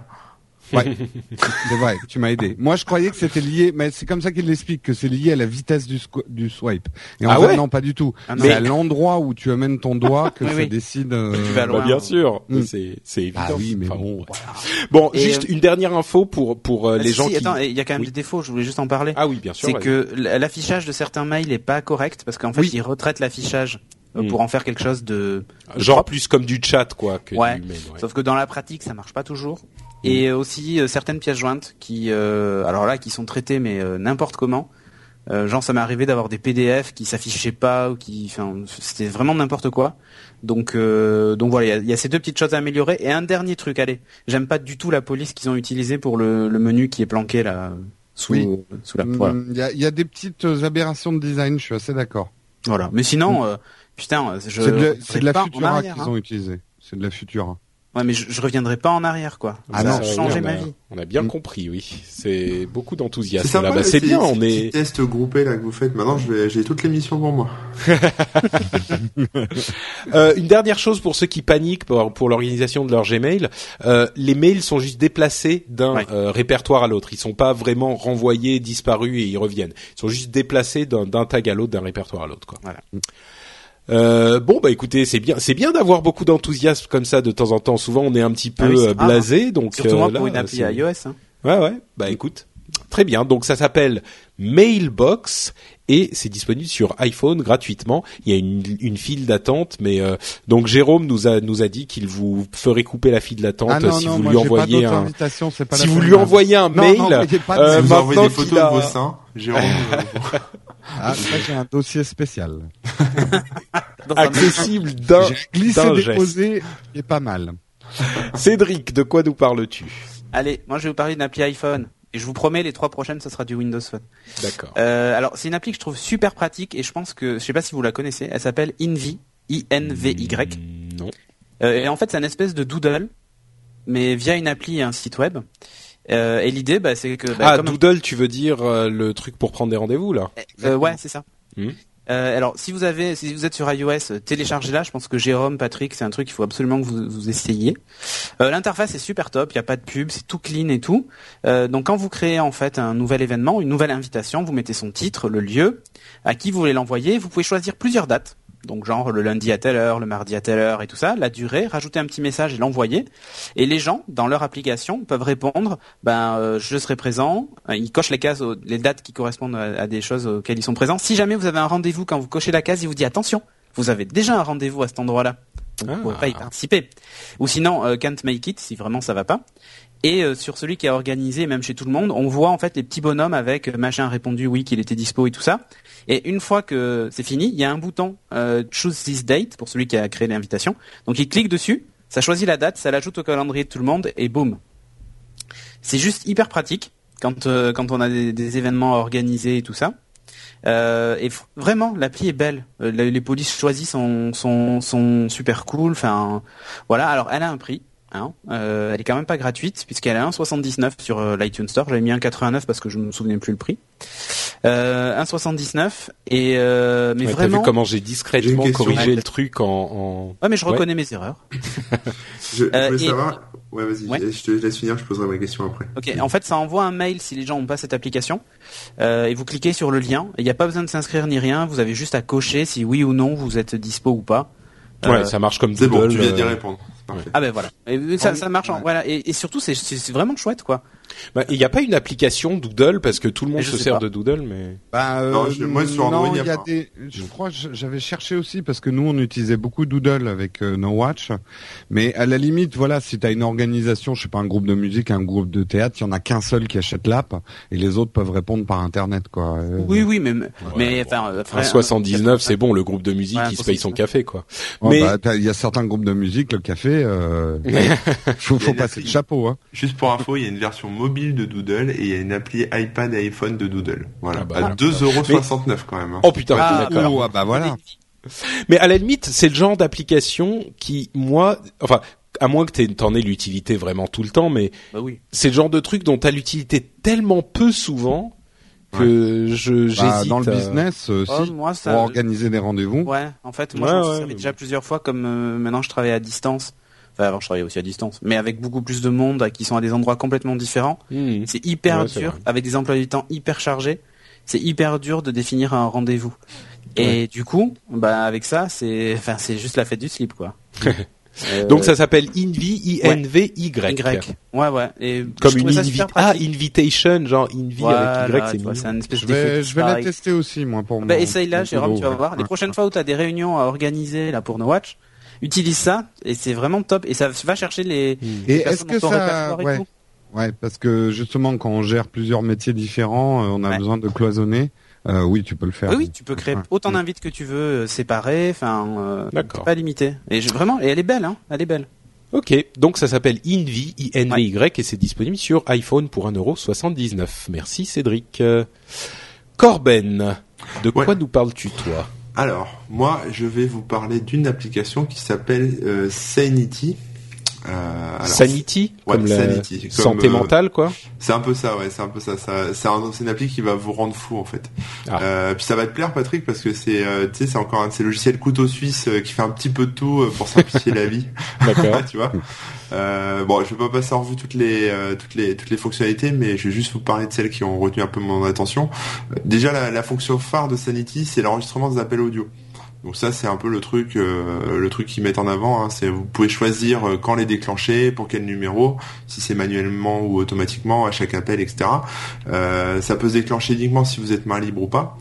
Ouais, c'est vrai, tu m'as aidé. Moi, je croyais que c'était lié, mais c'est comme ça qu'il l'explique, que c'est lié à la vitesse du, du swipe. Et en ah fait, non, pas du tout. Ah c'est à l'endroit où tu amènes ton doigt que ça décide. Euh... Tu vas loin, bien sûr, mm. c'est c'est évident. Ah oui, mais bon. Bon, juste euh, une dernière info pour pour euh, les gens si, qui. Attends, il y a quand même des défauts. Je voulais juste en parler. Ah oui, bien sûr. C'est que l'affichage de certains mails est pas correct parce qu'en fait, ils retraitent l'affichage euh, mm. pour en faire quelque chose de, genre plus comme du chat quoi que ouais. Du mail, ouais. Sauf que dans la pratique ça marche pas toujours et mm. aussi euh, certaines pièces jointes qui, euh, alors là, qui sont traitées mais euh, n'importe comment. genre, ça m'est arrivé d'avoir des PDF qui s'affichaient pas ou qui, enfin, c'était vraiment n'importe quoi. Donc, donc voilà, il y a, ces deux petites choses à améliorer. Et un dernier truc, allez, j'aime pas du tout la police qu'ils ont utilisée pour le, le, menu qui est planqué là sous, sous la. Mm, il y, a, y, a, des petites aberrations de design, je suis assez d'accord. Voilà, mais sinon, mm. putain, je. C'est de, la, Futura qu'ils hein. ont utilisé. C'est de la Futura. Ouais, mais je, je reviendrai pas en arrière, quoi. Ah ça a changé ma vie. On a bien mm. compris, oui. C'est beaucoup d'enthousiasme là. Bah, c'est bien, on est. Test groupé là que vous faites. Maintenant, je vais, j'ai toute l'émission pour moi. euh, une dernière chose pour ceux qui paniquent pour, pour l'organisation de leur Gmail, euh, les mails sont juste déplacés d'un euh, répertoire à l'autre. Ils sont pas vraiment renvoyés, disparus et ils reviennent. Ils sont juste déplacés d'un, d'un tag à l'autre, d'un répertoire à l'autre, quoi. Voilà. Euh, bon bah écoutez c'est bien c'est bien d'avoir beaucoup d'enthousiasme comme ça de temps en temps. Souvent on est un petit peu ah euh, blasé donc surtout euh, pour une appli iOS hein. ouais ouais. Bah écoute très bien. Donc ça s'appelle Mailbox et c'est disponible sur iPhone gratuitement. Il y a une, une file d'attente mais euh, donc Jérôme nous a nous a dit qu'il vous ferait couper la file d'attente ah si vous lui envoyez un si vous lui envoyez un mail non, euh, maintenant des photos de vos seins Jérôme Ah, ça, j'ai un dossier spécial. Accessible d'un glissé déposé est pas mal. Cédric, de quoi nous parles-tu? Allez, moi je vais vous parler d'une appli iPhone. Et je vous promets, les trois prochaines, ça sera du Windows Phone. D'accord. Euh, alors, c'est une appli que je trouve super pratique et je pense que, je sais pas si vous la connaissez, elle s'appelle Invy, I-N-V-Y. Non. Euh, et en fait, c'est une espèce de doodle, mais via une appli et un site web. Euh, et l'idée, bah, c'est que... Bah, ah, Doodle, tu veux dire euh, le truc pour prendre des rendez-vous, là euh, Ouais, c'est ça. Hmm. Alors, si vous avez, si vous êtes sur iOS, téléchargez-la. Je pense que Jérôme, Patrick, c'est un truc qu'il faut absolument que vous, vous essayiez. L'interface est super top. Il n'y a pas de pub, c'est tout clean et tout. Donc, quand vous créez en fait un nouvel événement, une nouvelle invitation, vous mettez son titre, le lieu, à qui vous voulez l'envoyer. Vous pouvez choisir plusieurs dates. Donc genre le lundi à telle heure, le mardi à telle heure et tout ça, la durée, rajouter un petit message et l'envoyer. Et les gens, dans leur application, peuvent répondre, ben euh, je serai présent. Euh, Ils cochent les cases, les dates qui correspondent à, à des choses auxquelles ils sont présents. Si jamais vous avez un rendez-vous, quand vous cochez la case, il vous dit attention, vous avez déjà un rendez-vous à cet endroit-là. Vous ne Ah. pouvez pas y participer. Ou sinon, euh, can't make it, si vraiment ça va pas. Et euh, sur celui qui a organisé, même chez tout le monde, on voit en fait les petits bonhommes avec euh, machin répondu oui qu'il était dispo et tout ça. Et une fois que c'est fini, il y a un bouton euh, choose this date pour celui qui a créé l'invitation. Donc il clique dessus, ça choisit la date, ça l'ajoute au calendrier de tout le monde et boum. C'est juste hyper pratique quand euh, quand on a des, des événements organisés et tout ça. Euh, et vraiment, l'appli est belle. Les polices choisies sont, sont, sont super cool. Enfin, voilà. Alors, elle a un prix. Hein. Euh, elle est quand même pas gratuite puisqu'elle a 1,79 sur euh, l'iTunes Store. J'avais mis 1,89 parce que je me souvenais plus le prix. Euh, 1,79 et euh, mais Ouais, T'as vraiment. vu comment j'ai discrètement corrigé le truc en. en... Ouais, mais je Ouais. reconnais mes erreurs. Je, je Euh, et- savoir. Ouais, vas-y. Ouais. Je te laisse finir. Je poserai ma question après. Ok, en fait, ça envoie un mail si les gens n'ont pas cette application. Euh, et vous cliquez sur le lien. Il n'y a pas besoin de s'inscrire ni rien. Vous avez juste à cocher si oui ou non vous êtes dispo ou pas. Euh, Ouais, ça marche comme C'est bon. Tu viens d'y euh, répondre. Ah ben voilà. Et ça, ça marche. en- Ouais. Voilà. Et, et surtout, c'est vraiment chouette, quoi. Bah, Il n'y a pas une application Doodle parce que tout le monde se sert pas. de Doodle, mais. Bah, euh, Non, je- moi, sur Android, il y a il y a pas. des. Je crois j'avais cherché aussi parce que nous on utilisait beaucoup Doodle avec euh, No Watch, mais à la limite, voilà, si t'as une organisation, je sais pas, un groupe de musique, un groupe de théâtre, il y en a qu'un seul qui achète l'app et les autres peuvent répondre par internet, quoi. Euh, Oui, oui, mais mais bon. enfin. Un frère, 79, c'est bon, le groupe de musique, Ouais, il se paye son 79. café, quoi. oh, mais bah, il y a certains groupes de musique, le café, euh, faut, faut passer le chapeau, hein. Juste pour info, il y a une version mobile de Doodle et il y a une appli iPad et iPhone de Doodle. Voilà. Ah bah, à voilà. 2,69€ quand même. hein. oh putain, Ah, d'accord. Oh, ah bah voilà. Mais à la limite, c'est le genre d'application qui, moi, enfin, à moins que t'aies- t'en aies l'utilité vraiment tout le temps, mais Bah oui. c'est le genre de truc dont t'as l'utilité tellement peu souvent que je Bah, j'hésite. dans le à- business, euh, Oh, moi, pour ça. organiser des rendez-vous. Ouais. En fait, moi, Ouais, je m'en ouais, suis servi mais déjà plusieurs fois. Comme euh, maintenant, je travaille à distance. Enfin, avant, je travaillais aussi à distance, mais avec beaucoup plus de monde, qui sont à des endroits complètement différents. Hmm. C'est hyper Ouais, dur, avec des emplois du temps hyper chargés. C'est hyper dur de définir un rendez-vous. Et du coup, bah avec ça, c'est, enfin, c'est juste la fête du slip, quoi. Euh, Donc ça s'appelle Invi, I-N-V-Y. Y. Ouais, ouais. Et Comme une invi ah, invitation, genre Invi Voilà, avec Y, c'est mignon. c'est un espèce Je vais, de je vais la tester aussi, moi, pour Bah, mon- essaye là, Jérôme, tu vas ouais. voir. Les prochaines fois où tu as des réunions à organiser là pour No Watch, utilise ça et c'est vraiment top et ça va chercher les, Et les est-ce que ça, ouais, parce que justement quand on gère plusieurs métiers différents, euh, on a Ouais. besoin de cloisonner. Euh, oui, tu peux le faire. Oui, oui, tu peux créer Ouais. autant d'invites que tu veux, euh, séparés, enfin, euh, pas limité. Et je- vraiment, et elle est belle, hein, elle est belle. Ok, donc ça s'appelle Invi, I-N-V-Y, et c'est disponible sur iPhone pour 1,79€. Merci Cédric. Corben, de quoi Ouais. nous parles-tu toi? Alors, moi, je vais vous parler d'une application qui s'appelle euh, Sanity. Euh, alors, Sanity ouais, Comme la Sanity, comme, santé euh, mentale, quoi C'est un peu ça, ouais, c'est un peu ça. ça c'est un- c'est une appli qui va vous rendre fou en fait. Ah. Euh, puis ça va te plaire, Patrick, parce que c'est, euh, tu sais, c'est encore un de ces logiciels couteau suisse euh, qui fait un petit peu de tout euh, pour simplifier la vie. D'accord. tu vois. Euh, bon, je vais pas passer en revue toutes les euh, toutes les toutes les fonctionnalités, mais je vais juste vous parler de celles qui ont retenu un peu mon attention. Déjà, la, la fonction phare de Sanity, c'est l'enregistrement des appels audio. Donc ça, c'est un peu le truc euh, le truc qu'ils mettent en avant. Hein, c'est vous pouvez choisir euh, quand les déclencher, pour quel numéro, si c'est manuellement ou automatiquement à chaque appel, etc. Euh, ça peut se déclencher uniquement si vous êtes main libre ou pas.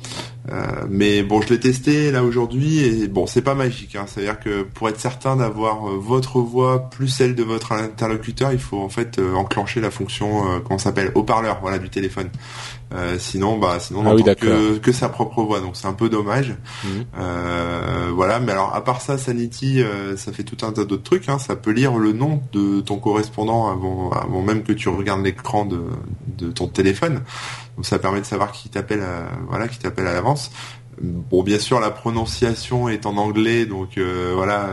Euh, mais bon, je l'ai testé là aujourd'hui et bon, c'est pas magique. Hein. C'est-à-dire que pour être certain d'avoir euh, votre voix plus celle de votre interlocuteur, il faut en fait euh, enclencher la fonction euh, ça s'appelle haut-parleur, voilà, du téléphone. Euh, sinon, bah, sinon, on Ah oui, que, que sa propre voix, donc c'est un peu dommage. Mhm. Euh, voilà, mais alors à part ça, Sanity, euh, ça fait tout un tas d'autres trucs. Hein. Ça peut lire le nom de ton correspondant avant, avant même que tu regardes l'écran de, de ton téléphone. Donc ça permet de savoir qui t'appelle, à, voilà, qui t'appelle à l'avance. Bon, bien sûr, la prononciation est en anglais, donc euh, voilà.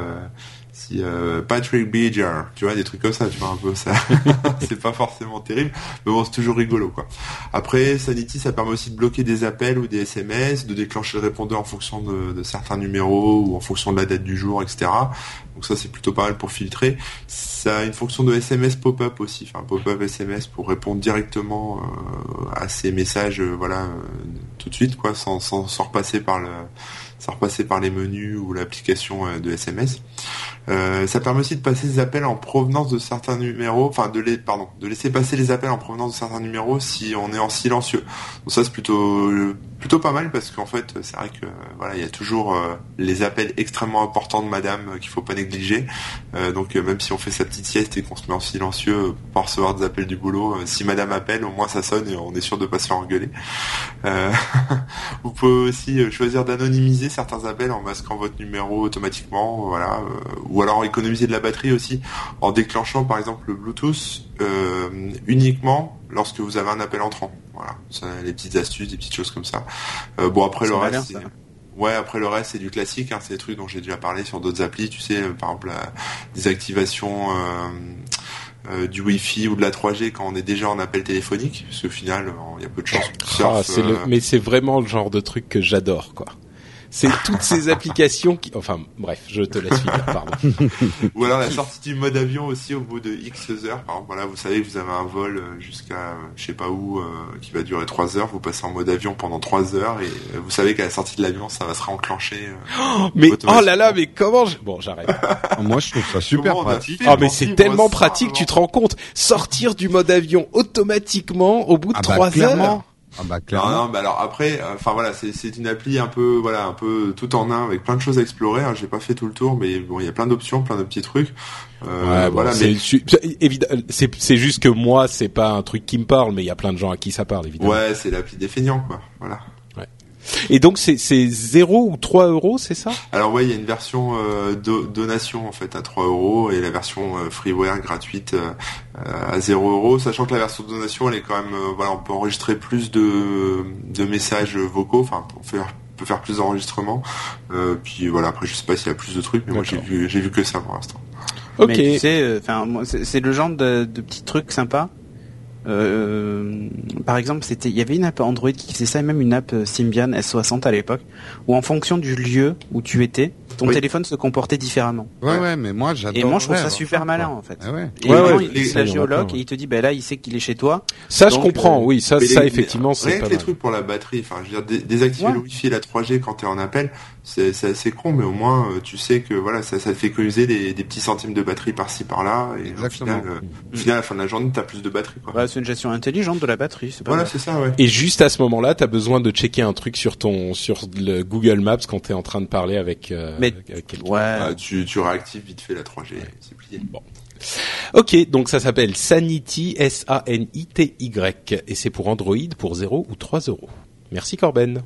Si euh, Patrick Beeger, tu vois des trucs comme ça, tu vois un peu ça. c'est pas forcément terrible, mais bon c'est toujours rigolo quoi. Après Sanity, ça permet aussi de bloquer des appels ou des SMS, de déclencher le répondeur en fonction de, de certains numéros ou en fonction de la date du jour, etc. Donc ça c'est plutôt pas mal pour filtrer. Ça a une fonction de SMS pop-up aussi, enfin pop-up SMS pour répondre directement euh, à ces messages, euh, voilà, euh, tout de suite quoi, sans, sans, sans repasser par le sans repasser par les menus ou l'application euh, de SMS. Euh, ça permet aussi de passer des appels en provenance de certains numéros, enfin de les, pardon, de laisser passer les appels en provenance de certains numéros si on est en silencieux. Donc ça c'est plutôt plutôt pas mal parce qu'en fait c'est vrai que voilà il y a toujours euh, les appels extrêmement importants de Madame euh, qu'il faut pas négliger. Euh, donc même si on fait sa petite sieste et qu'on se met en silencieux pour recevoir des appels du boulot, si Madame appelle au moins ça sonne et on est sûr de pas se faire engueuler. vous pouvez aussi choisir d'anonymiser certains appels en masquant votre numéro automatiquement, voilà ou alors économiser de la batterie aussi en déclenchant par exemple le Bluetooth euh, uniquement lorsque vous avez un appel entrant. Voilà, ça, les petites astuces, des petites choses comme ça. Euh, bon après le reste, ouais après le reste c'est du classique, hein, c'est des trucs dont j'ai déjà parlé sur d'autres applis, tu sais, par exemple la, des activations. Euh, du Wi-Fi ou de la 3G quand on est déjà en appel téléphonique, parce qu'au final, il y a peu de chances. Ah, le, mais c'est vraiment le genre de truc que j'adore, quoi c'est toutes ces applications qui, enfin, bref, je te laisse finir, pardon. Ou alors la sortie du mode avion aussi au bout de X heures. Par exemple, voilà, vous savez que vous avez un vol euh, jusqu'à euh, je sais pas où euh, qui va durer 3 heures. Vous passez en mode avion pendant 3 heures et vous savez qu'à la sortie de l'avion, ça va se réenclencher. Oh, mais oh là là, mais comment je... Bon, j'arrête. Moi, je trouve ça super pratique. Ah, mais c'est tellement pratique, tu te rends compte. Sortir du mode avion automatiquement au bout de ah 3 bah, heures. Ah bah clairement. Non, non, bah alors après, euh, enfin voilà, c'est une appli un peu, voilà, un peu tout en un avec plein de choses à explorer. Hein. J'ai pas fait tout le tour, mais bon, il y a plein d'options, plein de petits trucs. Euh, ouais, voilà, mais c'est c'est juste que moi, c'est pas un truc qui me parle, mais il y a plein de gens à qui ça parle, évidemment. Ouais, c'est l'appli des feignants, quoi. Voilà. Et donc c'est c'est 0 ou 3 euros, c'est ça? Alors ouais, il y a une version euh, donation en fait à 3 euros et la version euh, freeware gratuite euh, à 0 euros, sachant que la version donation elle est quand même voilà, on peut enregistrer plus de de messages vocaux, enfin on peut faire peut faire plus d'enregistrements. puis voilà, après je sais pas s'il y a plus de trucs, mais moi j'ai vu j'ai vu que ça pour l'instant. Ok. Mais tu sais, enfin c'est le genre de, de petits trucs sympas euh, par exemple, c'était, il y avait une app Android qui faisait ça, et même une app euh, Symbian S60 à l'époque, où en fonction du lieu où tu étais, ton téléphone se comportait différemment. Ouais, ouais, mais moi j'adore. Et moi je trouve ça super malin en fait. Ah ouais. Et ouais, il fait la géologue et il te dit, ben là, il sait qu'il est chez toi. Ça, je comprends. Euh, oui, ça, ça effectivement, c'est rien que les trucs pour la batterie. Enfin, je veux dire, désactiver le Wi-Fi et la 3G quand t'es en appel, c'est assez con, mais au moins tu sais que voilà, ça, ça te fait économiser des, des petits centimes de batterie par-ci par-là, et au final, au final, à la fin de la journée, t'as plus de batterie. Quoi une gestion intelligente de la batterie. C'est voilà, c'est ça. Ouais. Et juste à ce moment-là, tu as besoin de checker un truc sur ton sur le Google Maps quand tu es en train de parler avec, euh, Mais, quelqu'un. Ouais. Ah, tu, tu réactives vite fait la 3G, c'est plié. Bon. Ok, donc ça s'appelle Sanity, S-A-N-I-T-Y, et c'est pour Android pour 0 ou 3 euros. Merci Corben.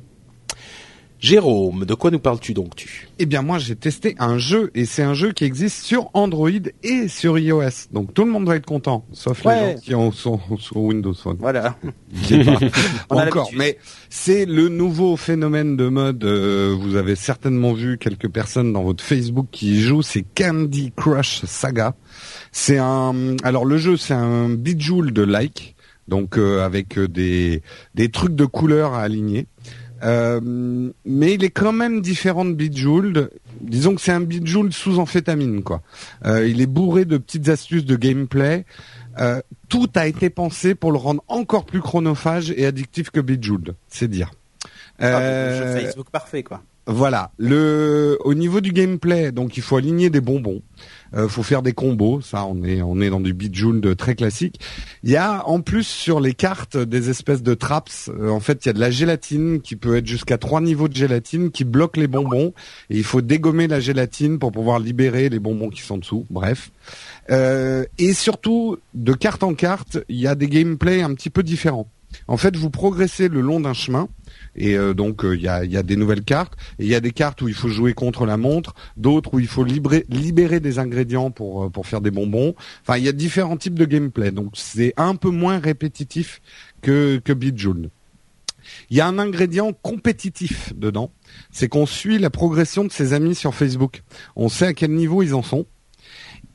Jérôme, de quoi nous parles-tu donc tu Eh bien moi j'ai testé un jeu et c'est un jeu qui existe sur Android et sur iOS. Donc tout le monde va être content, sauf les gens qui ont sont sur Windows Phone. Voilà. encore, mais c'est le nouveau phénomène de mode. Euh, vous avez certainement vu quelques personnes dans votre Facebook qui y jouent. C'est Candy Crush Saga. C'est un. Alors le jeu c'est un Bejeweled de like, donc euh, avec des des trucs de couleurs à aligner. Euh, mais il est quand même différent de Bejeweled. Disons que c'est un Bejeweled sous amphétamine, quoi. Euh, il est bourré de petites astuces de gameplay. Euh, tout a été pensé pour le rendre encore plus chronophage et addictif que Bejeweled, c'est dire. Ah, euh, Facebook parfait, quoi. Voilà. Le, au niveau du gameplay, donc il faut aligner des bonbons. Euh, faut faire des combos, ça on est on est dans du de très classique. Il y a en plus sur les cartes des espèces de traps. Euh, en fait, il y a de la gélatine qui peut être jusqu'à trois niveaux de gélatine qui bloque les bonbons et il faut dégommer la gélatine pour pouvoir libérer les bonbons qui sont dessous. Bref. Euh, et surtout, de carte en carte, il y a des gameplays un petit peu différents. En fait, vous progressez le long d'un chemin et euh, donc il y, a, des nouvelles cartes. Il y a des cartes où il faut jouer contre la montre, d'autres où il faut libérer, des ingrédients pour euh, pour faire des bonbons. Enfin, il y a différents types de gameplay. Donc c'est un peu moins répétitif que que. Il y a un ingrédient compétitif dedans, c'est qu'on suit la progression de ses amis sur Facebook. On sait à quel niveau ils en sont.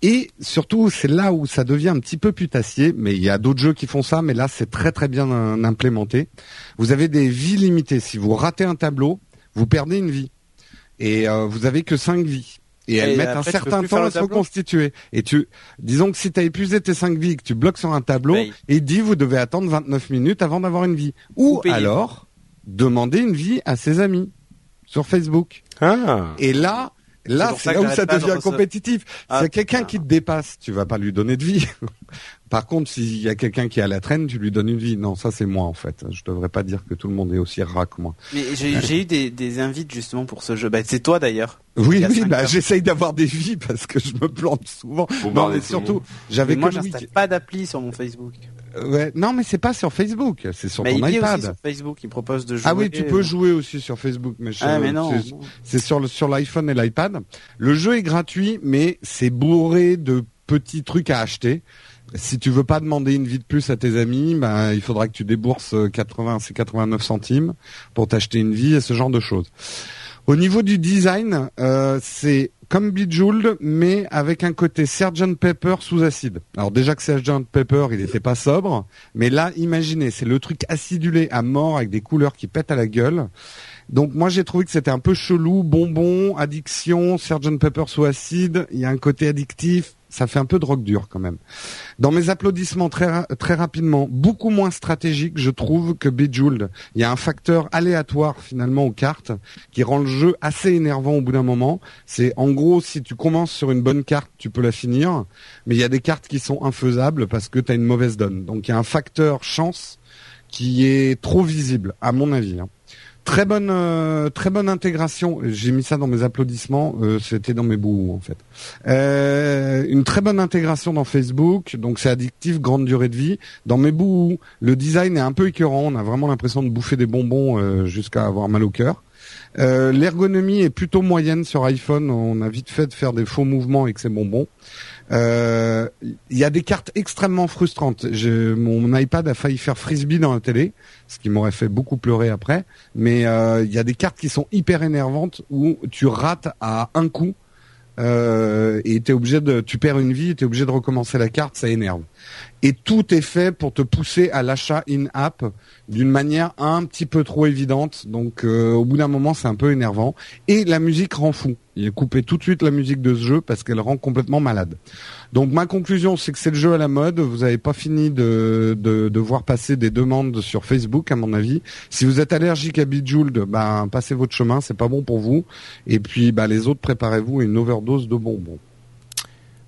Et surtout, c'est là où ça devient un petit peu putassier, mais il y a d'autres jeux qui font ça, mais là c'est très très bien euh, implémenté. Vous avez des vies limitées. Si vous ratez un tableau, vous perdez une vie. Et euh, vous avez que cinq vies. Et, elles Et mettent après, un certain temps à se reconstituer. Et tu, disons que si tu as épuisé tes cinq vies et que tu bloques sur un tableau, Paye. et dit vous devez attendre 29 minutes avant d'avoir une vie. Ou Ou alors, demander une vie à ses amis sur Facebook. Ah. Et là, là, C'est c'est là où ça devient compétitif. Ah, S'il y a quelqu'un qui te dépasse, tu vas pas lui donner de vie. Par contre, s'il y a quelqu'un qui est à la traîne, tu lui donnes une vie. Non, ça c'est moi en fait. Je devrais pas dire que tout le monde est aussi rat que moi. Mais j'ai j'ai eu des, des invites justement pour ce jeu. Bah, c'est toi d'ailleurs. Oui, oui, bah j'essaye d'avoir des vies parce que je me plante souvent. Non, mais surtout, j'avais moi, j'installe pas d'appli sur mon Facebook. Euh, Ouais, non, mais c'est pas sur Facebook, c'est sur mais ton il est aussi iPad. sur Facebook. Il propose de jouer. Ah oui, tu peux euh, jouer aussi sur Facebook, mais, je- Ah mais non. c'est- c'est sur le sur l'iPhone et l'iPad. Le jeu est gratuit, mais c'est bourré de petits trucs à acheter. Si tu veux pas demander une vie de plus à tes amis, ben il faudra que tu débourses euh, 80, c'est 89 centimes pour t'acheter une vie et ce genre de choses. Au niveau du design, euh, c'est comme Bejeweled, mais avec un côté Sgt Pepper sous acide. Alors déjà que Sgt Pepper, il n'était pas sobre, mais là, imaginez, c'est le truc acidulé à mort avec des couleurs qui pètent à la gueule. Donc moi j'ai trouvé que c'était un peu chelou, bonbon, addiction, Sgt Pepper sous acide, il y a un côté addictif, ça fait un peu drogue dure quand même. Dans mes applaudissements très très rapidement, beaucoup moins stratégique je trouve que Bejeweled. Il y a un facteur aléatoire finalement aux cartes qui rend le jeu assez énervant au bout d'un moment. C'est en gros si tu commences sur une bonne carte, tu peux la finir, mais il y a des cartes qui sont infaisables parce que tu as une mauvaise donne. Donc il y a un facteur chance qui est trop visible à mon avis. hein. Très bonne, euh, très bonne intégration. J'ai mis ça dans mes applaudissements. euh, C'était dans mes bouts en fait. Euh, une très bonne intégration dans Facebook. Donc c'est addictif, grande durée de vie. Dans mes bouts, le design est un peu écœurant. On a vraiment l'impression de bouffer des bonbons euh, jusqu'à avoir mal au cœur. Euh, L'ergonomie est plutôt moyenne sur iPhone. On a vite fait de faire des faux mouvements avec ces bonbons. Euh, Il y a des cartes extrêmement frustrantes. Mon iPad a failli faire frisbee dans la télé, ce qui m'aurait fait beaucoup pleurer après. Mais euh, il y a des cartes qui sont hyper énervantes où tu rates à un coup euh, et t'es obligé de, tu perds une vie, t'es obligé de recommencer la carte, ça énerve. Et tout est fait pour te pousser à l'achat in-app d'une manière un petit peu trop évidente. Donc euh, au bout d'un moment, c'est un peu énervant. Et la musique rend fou. Il a coupé tout de suite la musique de ce jeu parce qu'elle rend complètement malade. Donc ma conclusion, c'est que c'est le jeu à la mode. Vous n'avez pas fini de, de, de voir passer des demandes sur Facebook, à mon avis. Si vous êtes allergique à Bejeweled, ben passez votre chemin, c'est pas bon pour vous. Et puis, ben, les autres, préparez-vous à une overdose de bonbons.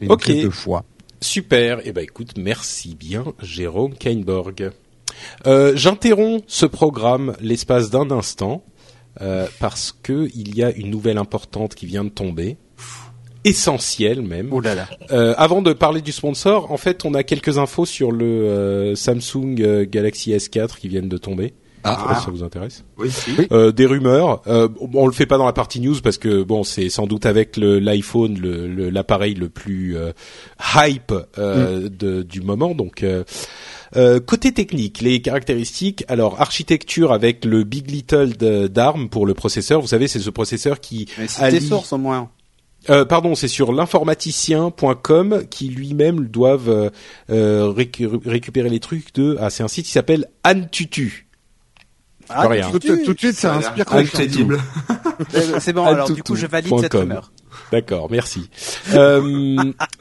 Et une Ok. crise de foie. Super. Eh ben écoute, merci bien, Jérôme Kainborg. Euh, J'interromps ce programme l'espace d'un instant euh, parce que il y a une nouvelle importante qui vient de tomber, essentielle même. Oh là là. Euh, avant de parler du sponsor, en fait, on a quelques infos sur le euh, Samsung Galaxy S4 qui viennent de tomber. Pas si ça vous intéresse. Oui. Euh, des rumeurs. Euh, on le fait pas dans la partie news parce que bon, c'est sans doute avec le- l'iPhone le- le- l'appareil le, plus euh, hype euh, de- du moment. Donc euh, euh, côté technique, les caractéristiques. Alors architecture avec le Big Little d'ARM pour le processeur. Vous savez, c'est ce processeur qui Mais si allie- sources au moins. euh, pardon, c'est sur l'informaticien.com qui lui-même doivent euh, euh, récu- récupérer les trucs de. Ah, c'est un site qui s'appelle Antutu. Ah, rien. Tout, tout de suite, ça inspire confiance. incrédible. Euh, C'est bon. alors du coup, je valide cette rumeur. D'accord, merci. Euh,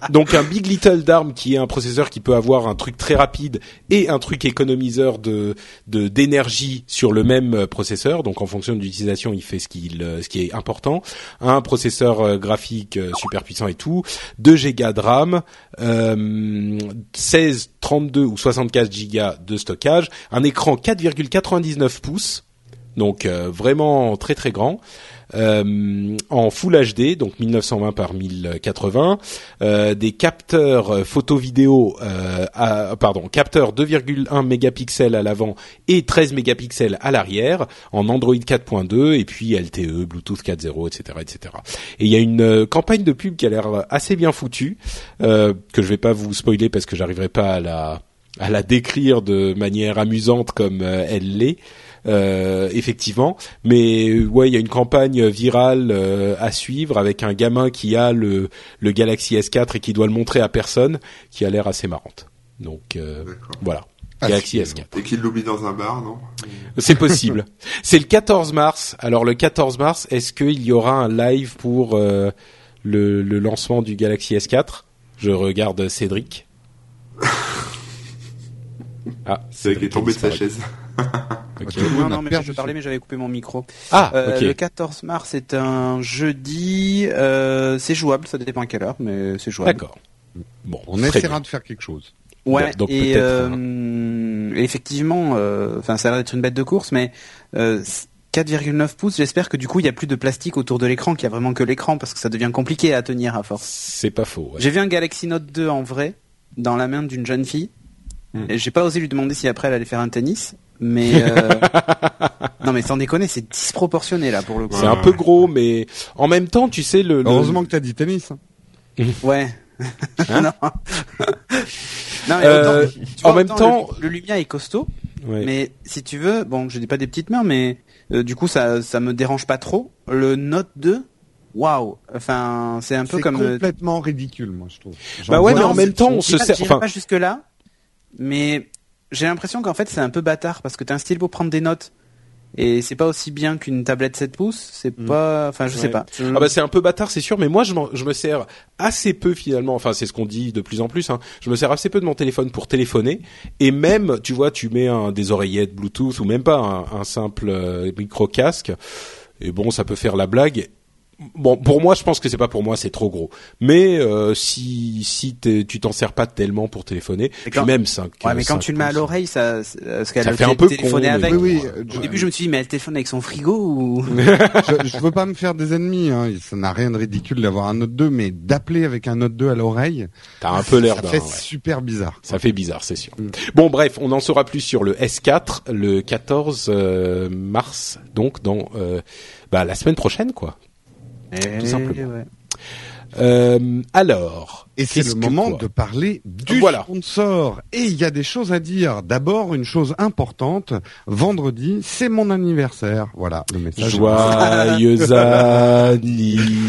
donc un Big Little d'ARM qui est un processeur qui peut avoir un truc très rapide et un truc économiseur de d'énergie sur le même euh, processeur. Donc en fonction de l'utilisation, il fait ce euh, ce qui est important. Un processeur euh, graphique super puissant et tout. 2 Go de RAM, euh, 16, 32 ou 64 Go de stockage, un écran 4,99 pouces. Donc euh, vraiment très très grand euh, en Full HD, donc 1920 par 1080, euh, des capteurs photo-vidéo, euh, à- pardon, capteurs 2,1 mégapixels à l'avant et 13 mégapixels à l'arrière, en Android 4.2 et puis LTE, Bluetooth 4.0, etc., etc. Et il y a une campagne de pub qui a l'air assez bien foutue, que je vais pas vous spoiler parce que j'arriverai pas à la à la décrire de manière amusante comme elle l'est. Euh, effectivement. Mais euh, ouais, il y a une campagne virale euh, à suivre avec un gamin qui a le, le Galaxy S4 et qui doit le montrer à personne, qui a l'air assez marrante. Donc euh, voilà, Ah, Galaxy si, S4. Et qu'il l'oublie dans un bar, non? C'est possible. C'est le 14 mars. Alors le 14 mars, est-ce qu'il y aura un live pour euh, le, le lancement du Galaxy S4 Je regarde Cédric. Ah, C'est qu'il est tombé de sa chaise. Ok. Tout le monde Non, mais je parlais, mais j'avais coupé mon micro. Ah, Euh, ok. Le 14 mars, c'est un jeudi. Euh, c'est jouable, ça dépend à quelle heure, mais c'est jouable. D'accord. Bon, On essaiera bien. de faire quelque chose. Ouais. Donc et euh, effectivement, euh, enfin, ça a l'air d'être une bête de course, mais euh, 4,9 pouces. J'espère que du coup, il y a plus de plastique autour de l'écran, qu'il y a vraiment que l'écran, parce que ça devient compliqué à tenir à force. C'est pas faux. ouais. J'ai vu un Galaxy Note 2 en vrai dans la main d'une jeune fille. Et j'ai pas osé lui demander si après elle allait faire un tennis, mais euh... non mais sans déconner, c'est disproportionné là pour le coup. C'est un peu gros, mais en même temps, tu sais le. le- Heureusement que t'as dit tennis. hein. Ouais. non. non mais Euh, autant- tu vois, en même temps- le, le Lumia est costaud, Ouais. mais si tu veux, bon, je dis pas des petites mains, mais euh, du coup ça ça me dérange pas trop. Le Note 2, waouh. Enfin, c'est un peu comme euh, complètement ridicule, moi, je trouve. Bah ouais, mais en même temps, on se pas- sert. Enfin, pas jusque là, mais j'ai l'impression qu'en fait c'est un peu bâtard parce que t'as un stylo pour prendre des notes et c'est pas aussi bien qu'une tablette 7 pouces. C'est Mm. pas, enfin je sais pas. Ah bah c'est un peu bâtard, c'est sûr, mais moi je, je me sers assez peu finalement. Enfin, c'est ce qu'on dit de plus en plus. Hein. Je me sers assez peu de mon téléphone pour téléphoner, et même, tu vois, tu mets un des oreillettes Bluetooth ou même pas un, un simple euh, micro casque, et bon, ça peut faire la blague. Bon, pour moi, je pense que c'est pas pour moi, c'est trop gros. Mais euh, si si t'es- tu t'en sers pas tellement pour téléphoner, Et puis quand- même 5 Ouais, mais quand tu le mets à l'oreille, ça, parce qu'elle fait un peu téléphoné con, avec. mais Oui, oui. Au début, je me suis dit, mais elle téléphone avec son frigo ou je, je veux pas me faire des ennemis, hein. ça n'a rien de ridicule d'avoir un Note 2, mais d'appeler avec un Note 2 à l'oreille, T'as un peu l'air ça fait ouais. super bizarre. Ça fait bizarre, c'est sûr. Mm. Bon, bref, on en saura plus sur le S4 le 14 euh, mars, donc dans euh, bah, la semaine prochaine, quoi. Tout simplement. Eh ouais. Euh, alors, Et c'est le moment de parler du Voilà. sponsor. Et il y a des choses à dire. D'abord, une chose importante. Vendredi, c'est mon anniversaire. Voilà, le message. Joyeux anniversaire.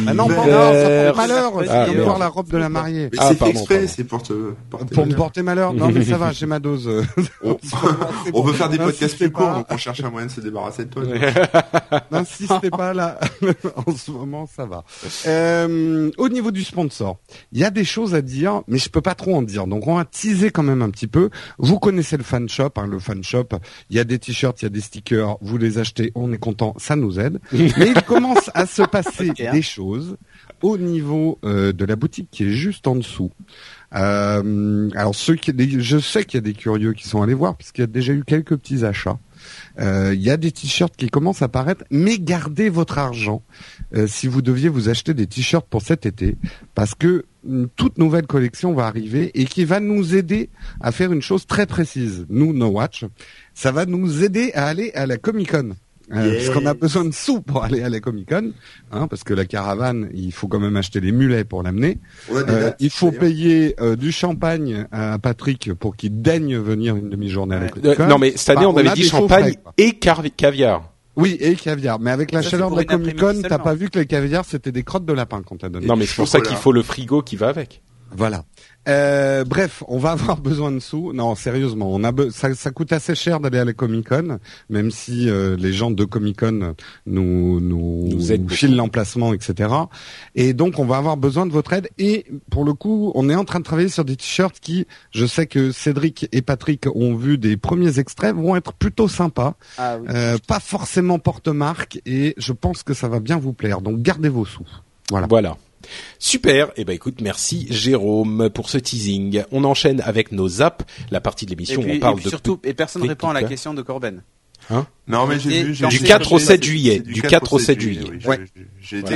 Ah non, encore, ça porte malheur. Ah, C'est comme voir la robe de la mariée. Mais Ah, c'est fait pardon, exprès, c'est pour te porter Pour me porter malheur. Non, mais ça va, j'ai ma dose. On, on veut faire des podcasts plus courts, donc on cherche un moyen de se débarrasser de toi. N'insistez pas là. en ce moment, ça va. Euh, au niveau du sponsor, il y a des choses à dire, mais je peux pas trop en dire. Donc, on va teaser quand même un petit peu. Vous connaissez le fan shop, hein, le fan shop. Il y a des t-shirts, il y a des stickers. Vous les achetez, on est content, ça nous aide. mais il commence à se passer hein. des choses au niveau euh, de la boutique qui est juste en dessous. Euh, alors ceux qui, je sais qu'il y a des curieux qui sont allés voir puisqu'il y a déjà eu quelques petits achats. Euh, Il y a des t-shirts qui commencent à apparaître, mais gardez votre argent euh, si vous deviez vous acheter des t-shirts pour cet été, parce que une toute nouvelle collection va arriver et qui va nous aider à faire une chose très précise. Nous, No Watch, ça va nous aider à aller à la Comic Con. Euh, Yes. Parce qu'on a besoin de sous pour aller à la Comic Con, hein, parce que la caravane, il faut quand même acheter les mulets pour l'amener. Euh, il faut payer euh, du champagne à Patrick pour qu'il daigne venir une demi-journée à la. Comic Euh, Con. non, mais cette année, Bah, on on avait dit champagne frais, et caviar. Oui, et caviar. Mais avec la Ça, chaleur de la Comic Con, t'as pas vu que les caviars c'était des crottes de lapin qu'on t'a donné. Non, mais c'est pour ça qu'il faut le frigo qui va avec. Voilà. Euh, bref, on va avoir besoin de sous. Non, sérieusement, on a be- ça, ça coûte assez cher d'aller à la Comic Con, même si euh, les gens de Comic Con nous nous, Nous filent l'emplacement, etc. Et donc, on va avoir besoin de votre aide. Et pour le coup, on est en train de travailler sur des t-shirts qui, je sais que Cédric et Patrick ont vu des premiers extraits, vont être plutôt sympas. Ah oui. Euh, pas forcément porte-marque, et je pense que ça va bien vous plaire. Donc, gardez vos sous. Voilà. Voilà. Super. Eh ben écoute, merci Jérôme pour ce teasing. On enchaîne avec nos apps, la partie de Et l'émission où on et parle puis de surtout, et personne répond à la question de Corben. Non, mais j'ai Et vu. du 4 au c'est- 7 c'est juillet, du 4 au 7 juillet. oui, Ouais.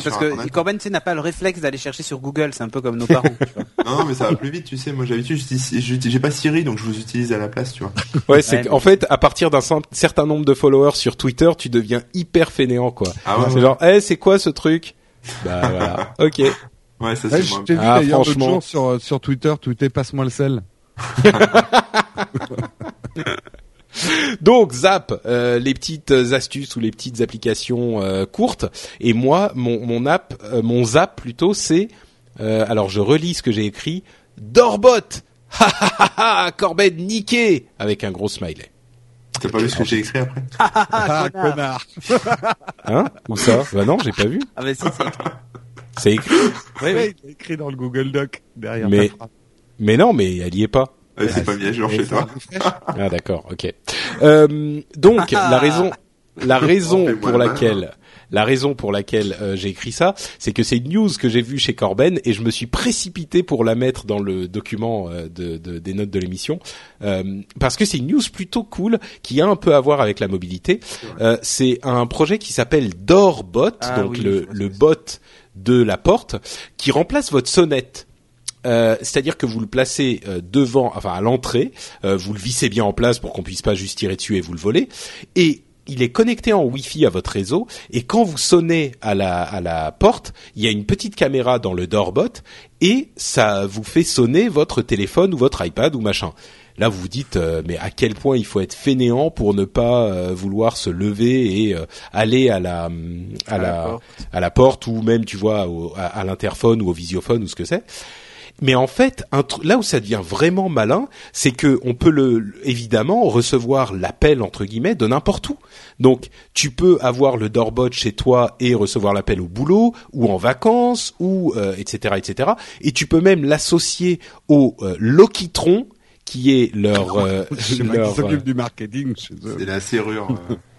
parce que Internet. Corben, tu sais, n'a pas le réflexe d'aller chercher sur Google. C'est un peu comme nos parents. tu vois. Non, mais ça va plus vite, tu sais. Moi, j'habitude, j'ai pas Siri, donc je vous utilise à la place, tu vois. Ouais, c'est Ouais, qu'en fait, à partir d'un cer- certain nombre de followers sur Twitter, tu deviens hyper fainéant, quoi. Ah ouais, c'est ouais. genre, eh, c'est quoi ce truc? Bah voilà. Ok. Ouais, ça Ouais, c'est je t'ai vu Ah, d'ailleurs franchement. jour sur, sur Twitter, tweeter passe-moi le sel. Donc Zap, euh, les petites astuces ou les petites applications euh, courtes. Et moi, mon, mon app, euh, mon Zap plutôt, c'est euh, alors je relis ce que j'ai écrit. Dorbot. Ha ha ha ha. Corben niqué avec un gros smiley. T'as pas vu ce que j'ai écrit après Ah, connard. Hein Où ça Bah non, j'ai pas vu. Ah bah si, c'est écrit. C'est écrit. Oui, oui. Il est écrit dans le Google Doc derrière Mais- ta phrase. Mais non, mais elle y est pas. Ouais, C'est pas bien, genre chez toi. Ah d'accord, ok. Euh, donc la raison, la raison pour le laquelle, la raison pour laquelle euh, j'ai écrit ça, c'est que c'est une news que j'ai vue chez Corben et je me suis précipité pour la mettre dans le document euh, de, de- des notes de l'émission euh, parce que c'est une news plutôt cool qui a un peu à voir avec la mobilité. Euh, c'est un projet qui s'appelle Doorbot, Ah donc oui, le, le bot de la porte, qui remplace votre sonnette. Euh, c'est-à-dire que vous le placez euh, devant, enfin à l'entrée, euh, vous le vissez bien en place pour qu'on puisse pas juste tirer dessus et vous le voler, et il est connecté en Wi-Fi à votre réseau, et quand vous sonnez à la, à la porte, il y a une petite caméra dans le doorbot, et ça vous fait sonner votre téléphone ou votre iPad ou machin. Là, vous vous dites, euh, mais à quel point il faut être fainéant pour ne pas euh, vouloir se lever et euh, aller à la, à, À la la, porte. à la porte ou même, tu vois, au- à, à l'interphone ou au visiophone ou ce que c'est. Mais en fait, un là où ça devient vraiment malin, c'est que on peut le évidemment recevoir l'appel entre guillemets de n'importe où. Donc, tu peux avoir le doorbot chez toi et recevoir l'appel au boulot ou en vacances ou euh, etc etc. Et tu peux même l'associer au euh, Lokitron qui est leur euh, leur, qui euh, s'occupe du marketing chez eux. C'est la serrure.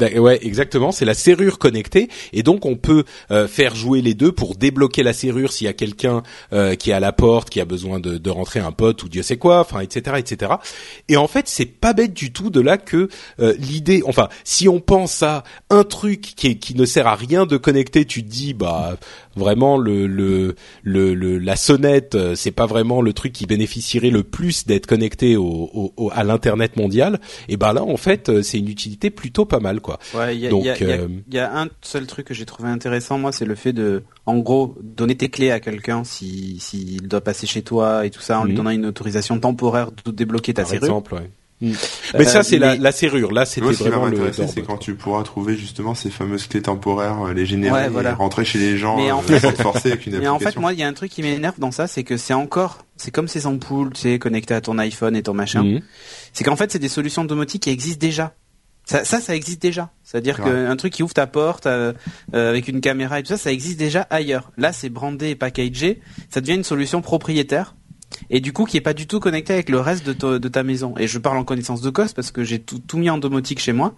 Ouais, exactement. C'est la serrure connectée, et donc on peut euh, faire jouer les deux pour débloquer la serrure s'il y a quelqu'un euh, qui est à la porte, qui a besoin de, de rentrer un pote ou Dieu sait quoi, enfin, etc., etc. Et en fait, c'est pas bête du tout de là que euh, l'idée, enfin, si on pense à un truc qui, qui ne sert à rien de connecter, tu te dis, bah, vraiment le le, le, le- la sonnette, euh, c'est pas vraiment le truc qui bénéficierait le plus d'être connecté au, au- au- à l'internet mondial. Et ben là, en fait, euh, c'est une utilité plutôt pas mal, quoi. Ouais, il y a, Donc, il y y a- euh, un seul truc que j'ai trouvé intéressant, moi, c'est le fait de, en gros, donner tes clés à quelqu'un si s'il doit passer chez toi et tout ça, en lui Mhm. donnant une autorisation temporaire de débloquer ta par serrure. exemple. Ouais. Mais ça, c'est la, mais- la serrure. Là, c'était Moi, ce qui va vraiment le. m'intéresser, c'est quand tu pourras trouver justement ces fameuses clés temporaires, euh, les générer, Ouais, voilà. et rentrer chez les gens Mais en euh, fait- sans te forcer avec une Mais en application. fait, moi, il y a un truc qui m'énerve dans ça, c'est que c'est encore, c'est comme ces ampoules, tu sais, connectées à ton iPhone et ton machin. Mhm. C'est qu'en fait, c'est des solutions domotiques qui existent déjà. Ça, ça, ça existe déjà. C'est-à-dire Ouais. qu'un truc qui ouvre ta porte euh, euh, avec une caméra et tout ça, ça existe déjà ailleurs. Là, c'est brandé et packagé. Ça devient une solution propriétaire et du coup qui est pas du tout connecté avec le reste de, to- de ta maison. Et je parle en connaissance de cause parce que j'ai tout, tout mis en domotique chez moi.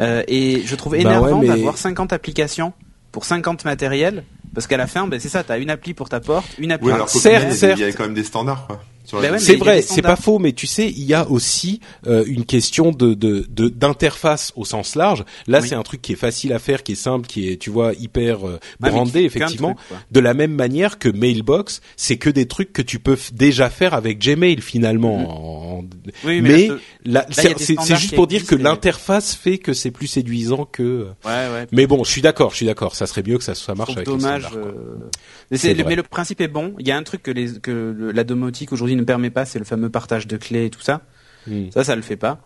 Euh, et je trouve Bah énervant ouais, mais- d'avoir 50 applications pour 50 matériels. Parce qu'à la fin, ben, c'est ça, t'as une appli pour ta porte, une appli Oui, pour alors certes, certes. il y a quand même des standards, quoi. Ouais, mais C'est vrai, c'est pas faux, mais tu sais, il y a aussi euh, une question de de de- d'interface au sens large. Là, Oui. c'est un truc qui est facile à faire, qui est simple, qui est, tu vois, hyper euh, mais brandé, de effectivement. de la même manière que Mailbox, c'est que des trucs que tu peux déjà faire avec Gmail finalement. En- en- Oui, mais y c'est juste pour dire que mais- l'interface fait que c'est plus séduisant que. Ouais, ouais. Mais bon, je suis d'accord, je suis d'accord. Ça serait mieux que ça, ça marche avec dommage. les standards, quoi. euh, Mais, le- mais le principe est bon. Il y a un truc que, les, que le- la domotique aujourd'hui ne permet pas, c'est le fameux partage de clés et tout ça. Hmm. Ça, ça le fait pas.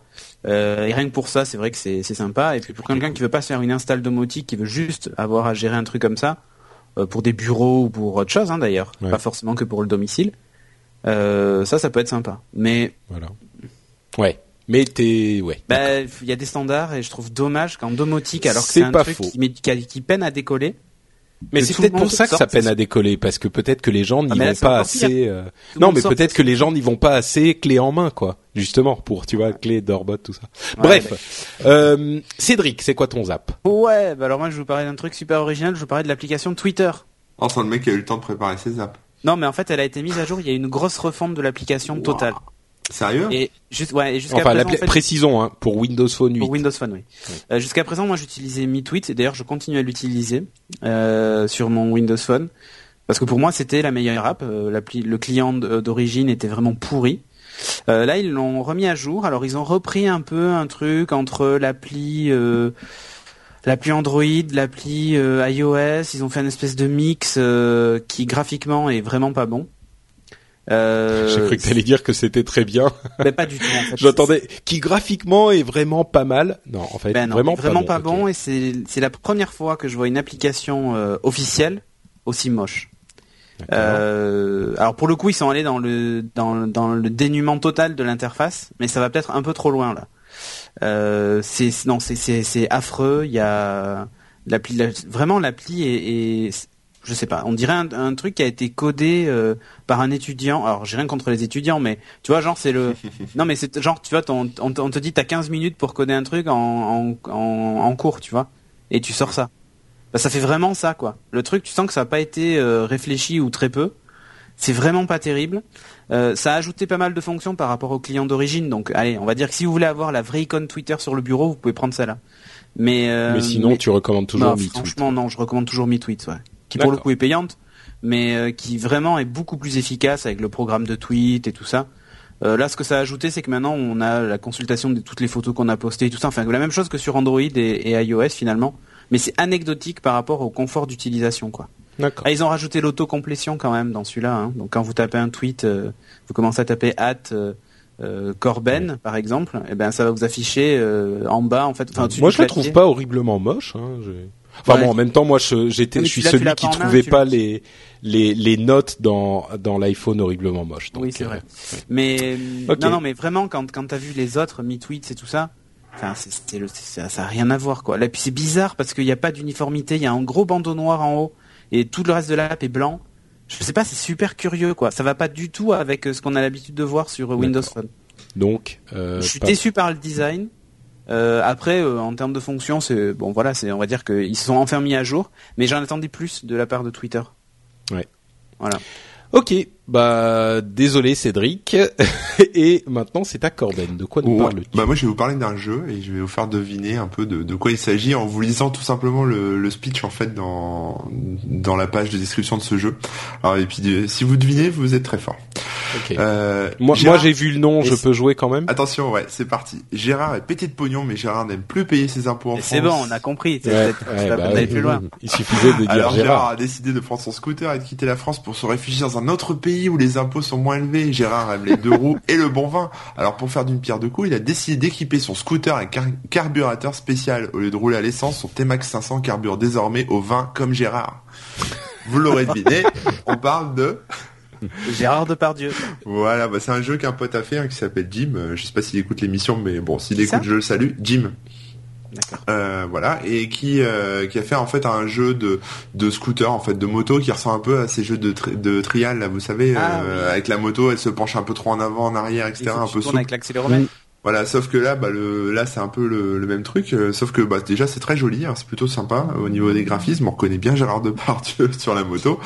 Euh, et rien que pour ça, c'est vrai que c'est sympa. Et puis pour quelqu'un qui veut pas se faire une install domotique, qui veut juste avoir à gérer un truc comme ça, euh, pour des bureaux ou pour autre chose hein, d'ailleurs, Ouais. pas forcément que pour le domicile. Euh, ça, ça peut être sympa. Mais Voilà. Ouais. Mais t'es, ouais. bah, il y a des standards et je trouve dommage qu'en domotique, alors que C'est un pas truc qui, qui peine à décoller. Mais c'est peut-être pour ça que ça peine à décoller, parce que peut-être que les gens n'y Ah, vont pas assez. euh, Non, mais peut-être que les gens n'y vont pas assez clé en main, quoi. Justement, pour tu vois clé d'Orbot, tout ça. Ouais, Bref, euh, Cédric, c'est quoi ton zap? Ouais, bah alors moi je vais vous parler d'un truc super original, je vous parlais de l'application Twitter. Oh, c'est le mec qui a eu le temps de préparer ses apps. Non mais en fait elle a été mise à jour, il y a une grosse refonte de l'application totale. Sérieux Et juste ouais, et jusqu'à Enfin, présent, en fait, précisons, hein, pour Windows Phone 8. pour Windows Phone, oui. Euh, jusqu'à présent moi j'utilisais MeTweet et d'ailleurs je continue à l'utiliser euh, sur mon Windows Phone parce que pour moi c'était la meilleure app, euh, l'appli le client d- d'origine était vraiment pourri. Euh, là ils l'ont remis à jour, alors ils ont repris un peu un truc entre l'appli euh, l'appli Android, l'appli euh, iOS, ils ont fait une espèce de mix euh, qui graphiquement est vraiment pas bon. Euh, J'ai cru que t'allais dire que c'était très bien. Mais pas du tout. En fait. J'entendais qui graphiquement est vraiment pas mal. Non, en fait, ben vraiment, vraiment pas, bon. Et c'est c'est la première fois que je vois une application euh, officielle aussi moche. Euh, alors pour le coup, ils sont allés dans le dans, dans le dénuement total de l'interface, mais ça va peut-être un peu trop loin là. Euh, c'est non, c'est c'est c'est affreux. Il y a l'appli, vraiment l'appli est, est je sais pas, on dirait un, truc qui a été codé euh, par un étudiant. Alors, j'ai rien contre les étudiants, mais tu vois, genre c'est le Non, mais c'est genre tu vois, on, on, te dit t'as 15 minutes pour coder un truc en, en, en, cours, tu vois. Et tu sors ça. Bah, ça fait vraiment ça quoi. Le truc, tu sens que ça n'a pas été euh, réfléchi ou très peu. C'est vraiment pas terrible. Euh, ça a ajouté pas mal de fonctions par rapport au client d'origine. Donc, allez, on va dire que si vous voulez avoir la vraie icône Twitter sur le bureau, vous pouvez prendre celle-là. Mais, mais sinon, tu recommandes toujours MeTweet. Franchement, non, je recommande toujours MeTweet, ouais qui pour le coup est payante, mais euh, qui vraiment est beaucoup plus efficace avec le programme de tweet et tout ça. Euh, là, ce que ça a ajouté, c'est que maintenant, on a la consultation de toutes les photos qu'on a postées et tout ça. Enfin, la même chose que sur Android et, iOS finalement, mais c'est anecdotique par rapport au confort d'utilisation, quoi. D'accord. Ah, ils ont rajouté l'autocomplétion quand même dans celui-là. Hein. Donc, quand vous tapez un tweet, euh, vous commencez à taper at Corben, par exemple, et eh ben ça va vous afficher en bas en fait. Enfin, Moi, je le trouve pas horriblement moche. Hein. Enfin bon, en même temps, moi, j'étais, je suis celui qui trouvait pas les, les les notes dans dans l'iPhone horriblement moche. oui, c'est vrai. Euh, mais non, non, mais vraiment, quand quand t'as vu les autres mi-tweets et tout ça, enfin, c'est le, ça, ça a rien à voir quoi. Là, puis c'est bizarre parce qu'il n'y a pas d'uniformité. Il y a un gros bandeau noir en haut et tout le reste de l'app est blanc. Je sais pas, c'est super curieux quoi. Ça va pas du tout avec euh, ce qu'on a l'habitude de voir sur Windows Phone. Donc, euh, je suis déçu par le design. Euh, après, euh, en termes de fonction, c'est bon, voilà, c'est on va dire qu'ils se sont enfin mis à jour, mais j'en attendais plus de la part de Twitter. Ouais. Voilà. Ok, bah désolé Cédric. et maintenant c'est à Corben. De quoi nous parles-tu Bah moi je vais vous parler d'un jeu et je vais vous faire deviner un peu de, de quoi il s'agit en vous lisant tout simplement le, le, speech en fait dans dans la page de description de ce jeu. Alors et puis si vous devinez, vous êtes très fort. Euh, moi, moi j'ai vu le nom, je peux jouer quand même. Attention, ouais, c'est parti. Gérard est pété de pognon, mais Gérard n'aime plus payer ses impôts en France. C'est bon, on a compris. Ouais, bah plus loin. Il suffisait de dire Alors, Gérard. a décidé de prendre son scooter et de quitter la France pour se réfugier dans un autre pays où les impôts sont moins élevés. Gérard aime les deux roues et le bon vin. Alors pour faire d'une pierre deux coups, il a décidé d'équiper son scooter avec un carburateur spécial. Au lieu de rouler à l'essence, son T-Max 500 carbure désormais au vin comme Gérard. Vous l'aurez deviné, on parle de Gérard Depardieu. Voilà, bah c'est un jeu qu'un pote a fait hein, qui s'appelle Jim. Euh, je sais pas s'il écoute l'émission, mais bon, s'il écoute, je le salue. Jim. Euh, voilà. Et qui euh, qui a fait en fait un jeu de de scooter en fait de moto qui ressemble un peu à ces jeux de de trial là vous savez ah euh, avec la moto elle se penche un peu trop en avant en arrière etc un peu avec l'accéléromètre voilà, sauf que là, bah, le, là, c'est un peu le, même truc. Euh, sauf que bah, déjà, c'est très joli, hein, c'est plutôt sympa au niveau des graphismes. On reconnaît bien Gérard Depardieu sur la moto.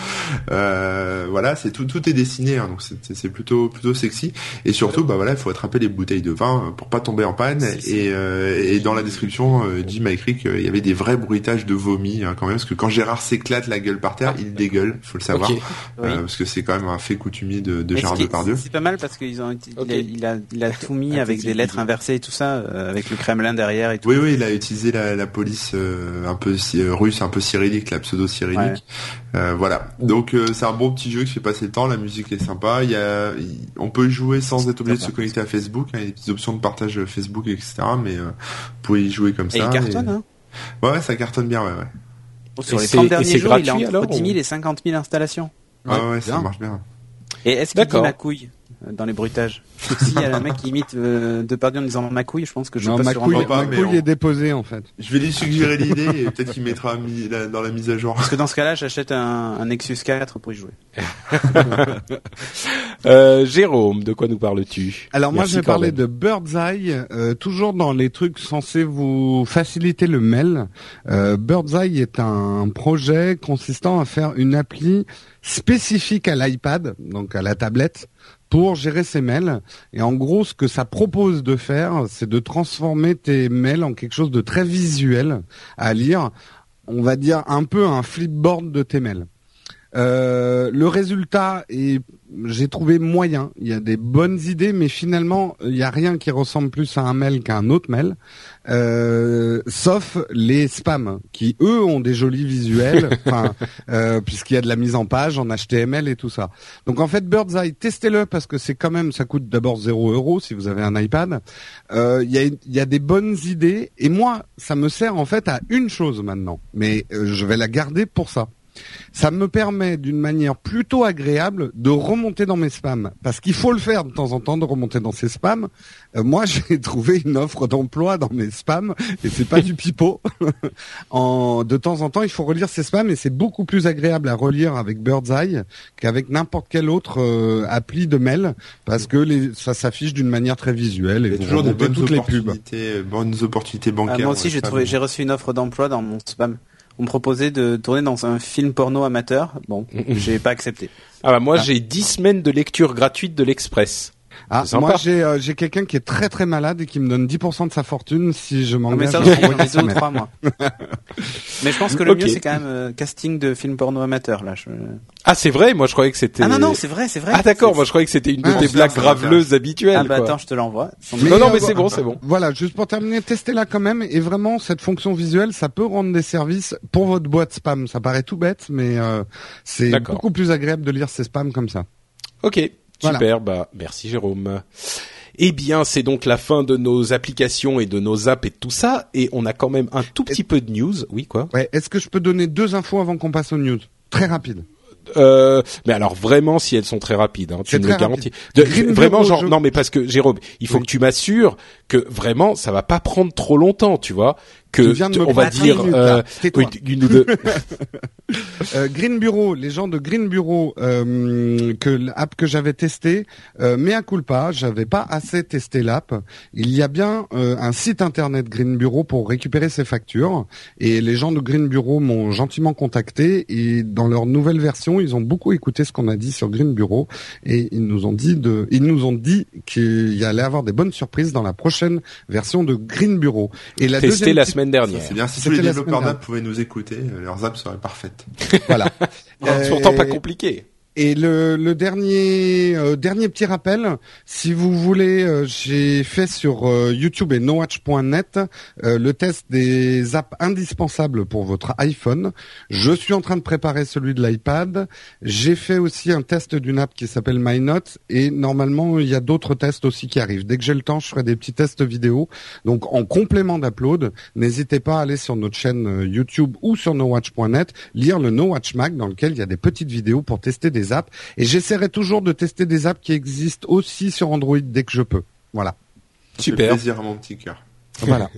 Euh, voilà, c'est tout, tout est dessiné, hein, donc c'est plutôt, plutôt sexy. Et surtout, bah voilà, il faut attraper les bouteilles de vin pour pas tomber en panne. Et, euh, et dans la description, euh, Jim a écrit qu'il y avait des vrais bruitages de vomi hein, quand même, parce que quand Gérard s'éclate la gueule par terre, il dégueule, faut le savoir, parce que c'est quand même un fait coutumier de, de Gérard Depardieu. C'est pas mal parce qu'ils ont, il, a, il, a, tout mis avec des lettres inversé et tout ça, euh, avec le Kremlin derrière et tout. Oui, oui, il a utilisé la, la police euh, un peu euh, russe, un peu cyrillique, la pseudo-cyrillique. voilà. Donc c'est un bon petit jeu qui fait passer le temps. La musique est sympa. Il y a, on peut jouer sans être obligé de se connecter à Facebook. Hein, il y a des petites options de partage Facebook, etc. Mais vous pouvez y jouer comme ça. Et il cartonne, hein Ouais, ça cartonne bien, ouais, ouais. Sur les 30 derniers jours, il a entre 10 000 et 50 000 installations. Ouais, ouais, ça marche bien. Et est-ce qu'il dit ma couille? Dans les bruitages. S'il y a un mec qui imite euh, Depardieu en disant ma couille, je pense que je non, pas ma sur couille, ma couille est déposée en fait. Je vais lui suggérer l'idée et peut-être qu'il mettra dans la mise à jour. Parce que dans ce cas-là, j'achète un, un, Nexus 4 pour y jouer. euh, Jérôme, de quoi nous parles-tu? Alors moi, je vais parler de Birdseye, euh, toujours dans les trucs censés vous faciliter le mail. Euh, Birdseye est un projet consistant à faire une appli spécifique à l'iPad, donc à la tablette, pour gérer ses mails. Et en gros, ce que ça propose de faire, c'est de transformer tes mails en quelque chose de très visuel à lire. On va dire un peu un flipboard de tes mails. Euh, le résultat est j'ai trouvé moyen. Il y a des bonnes idées, mais finalement, il y a rien qui ressemble plus à un mail qu'à un autre mail. Euh, sauf les spams qui eux ont des jolis visuels, euh, puisqu'il y a de la mise en page en HTML et tout ça. Donc en fait Birdseye, testez-le parce que c'est quand même, ça coûte d'abord 0 euros si vous avez un iPad. Euh, il y, a, y a des bonnes idées et moi ça me sert en fait à une chose maintenant, mais je vais la garder pour ça ça me permet d'une manière plutôt agréable de remonter dans mes spams. Parce qu'il faut le faire de temps en temps, de remonter dans ses spams. Euh, moi, j'ai trouvé une offre d'emploi dans mes spams, et c'est pas du pipeau. en, de temps en temps, il faut relire ses spams, et c'est beaucoup plus agréable à relire avec Birdseye qu'avec n'importe quel autre euh, appli de mail, parce que les, ça s'affiche d'une manière très visuelle. Et il y a toujours des bonnes opportunités, bonnes opportunités bancaires. Ah, moi aussi, j'ai trouvé, j'ai reçu une offre d'emploi dans mon spam on me proposait de tourner dans un film porno amateur. Bon, j'ai pas accepté. Ah bah moi ah. j'ai 10 semaines de lecture gratuite de l'Express. Ah, moi j'ai euh, j'ai quelqu'un qui est très très malade et qui me donne 10% de sa fortune si je m'engage. Mais ça, je deux ou trois mois. mais je pense que le mieux c'est quand même euh, casting de film porno amateur là. Ah c'est vrai, moi je croyais que c'était. Ah non non c'est vrai c'est vrai. Ah d'accord, moi je croyais que c'était une de ah, tes blagues graveleuses habituelles. Ah bah attends je te l'envoie. Non non mais c'est bon c'est bon. Voilà juste pour terminer, testez-la quand même et vraiment cette fonction visuelle ça peut rendre des services pour votre boîte spam. Ça paraît tout bête mais euh, c'est beaucoup plus agréable de lire ces spams comme ça. Ok. Super, bah merci Jérôme. Eh bien, c'est donc la fin de nos applications et de nos apps et de tout ça, et on a quand même un tout petit peu de news. Oui, quoi Ouais. Est-ce que je peux donner deux infos avant qu'on passe aux news? Très rapide. Euh, mais alors vraiment si elles sont très rapides, hein, tu me le garantis. vraiment genre non mais parce que Jérôme, il faut que tu m'assures que vraiment ça va pas prendre trop longtemps, tu vois, que on va dire euh, une ou deux. euh, Green Bureau, les gens de Green Bureau, euh, que l'app que j'avais testé, euh, mais à culpa, j'avais pas assez testé l'app. Il y a bien euh, un site internet Green Bureau pour récupérer ses factures, et les gens de Green Bureau m'ont gentiment contacté et dans leur nouvelle version, ils ont beaucoup écouté ce qu'on a dit sur Green Bureau et ils nous ont dit de, ils nous ont dit qu'il y allait avoir des bonnes surprises dans la prochaine version de Green Bureau. Et la deuxième la semaine dernière. C'est bien. Si tous les développeurs d'app pouvaient nous écouter, euh, leurs apps seraient parfaites. voilà. C'est pourtant pas compliqué. Et le, le dernier euh, dernier petit rappel, si vous voulez, euh, j'ai fait sur euh, YouTube et nowatch.net le test des apps indispensables pour votre iPhone. Je suis en train de préparer celui de l'iPad. J'ai fait aussi un test d'une app qui s'appelle MyNote et normalement il y a d'autres tests aussi qui arrivent. Dès que j'ai le temps, je ferai des petits tests vidéo. Donc en complément d'upload, n'hésitez pas à aller sur notre chaîne YouTube ou sur nowatch.net lire le Nowatch Mag dans lequel il y a des petites vidéos pour tester des apps. Et j'essaierai toujours de tester des apps qui existent aussi sur Android dès que je peux. Voilà. Super. plaisir à mon petit cœur. Voilà.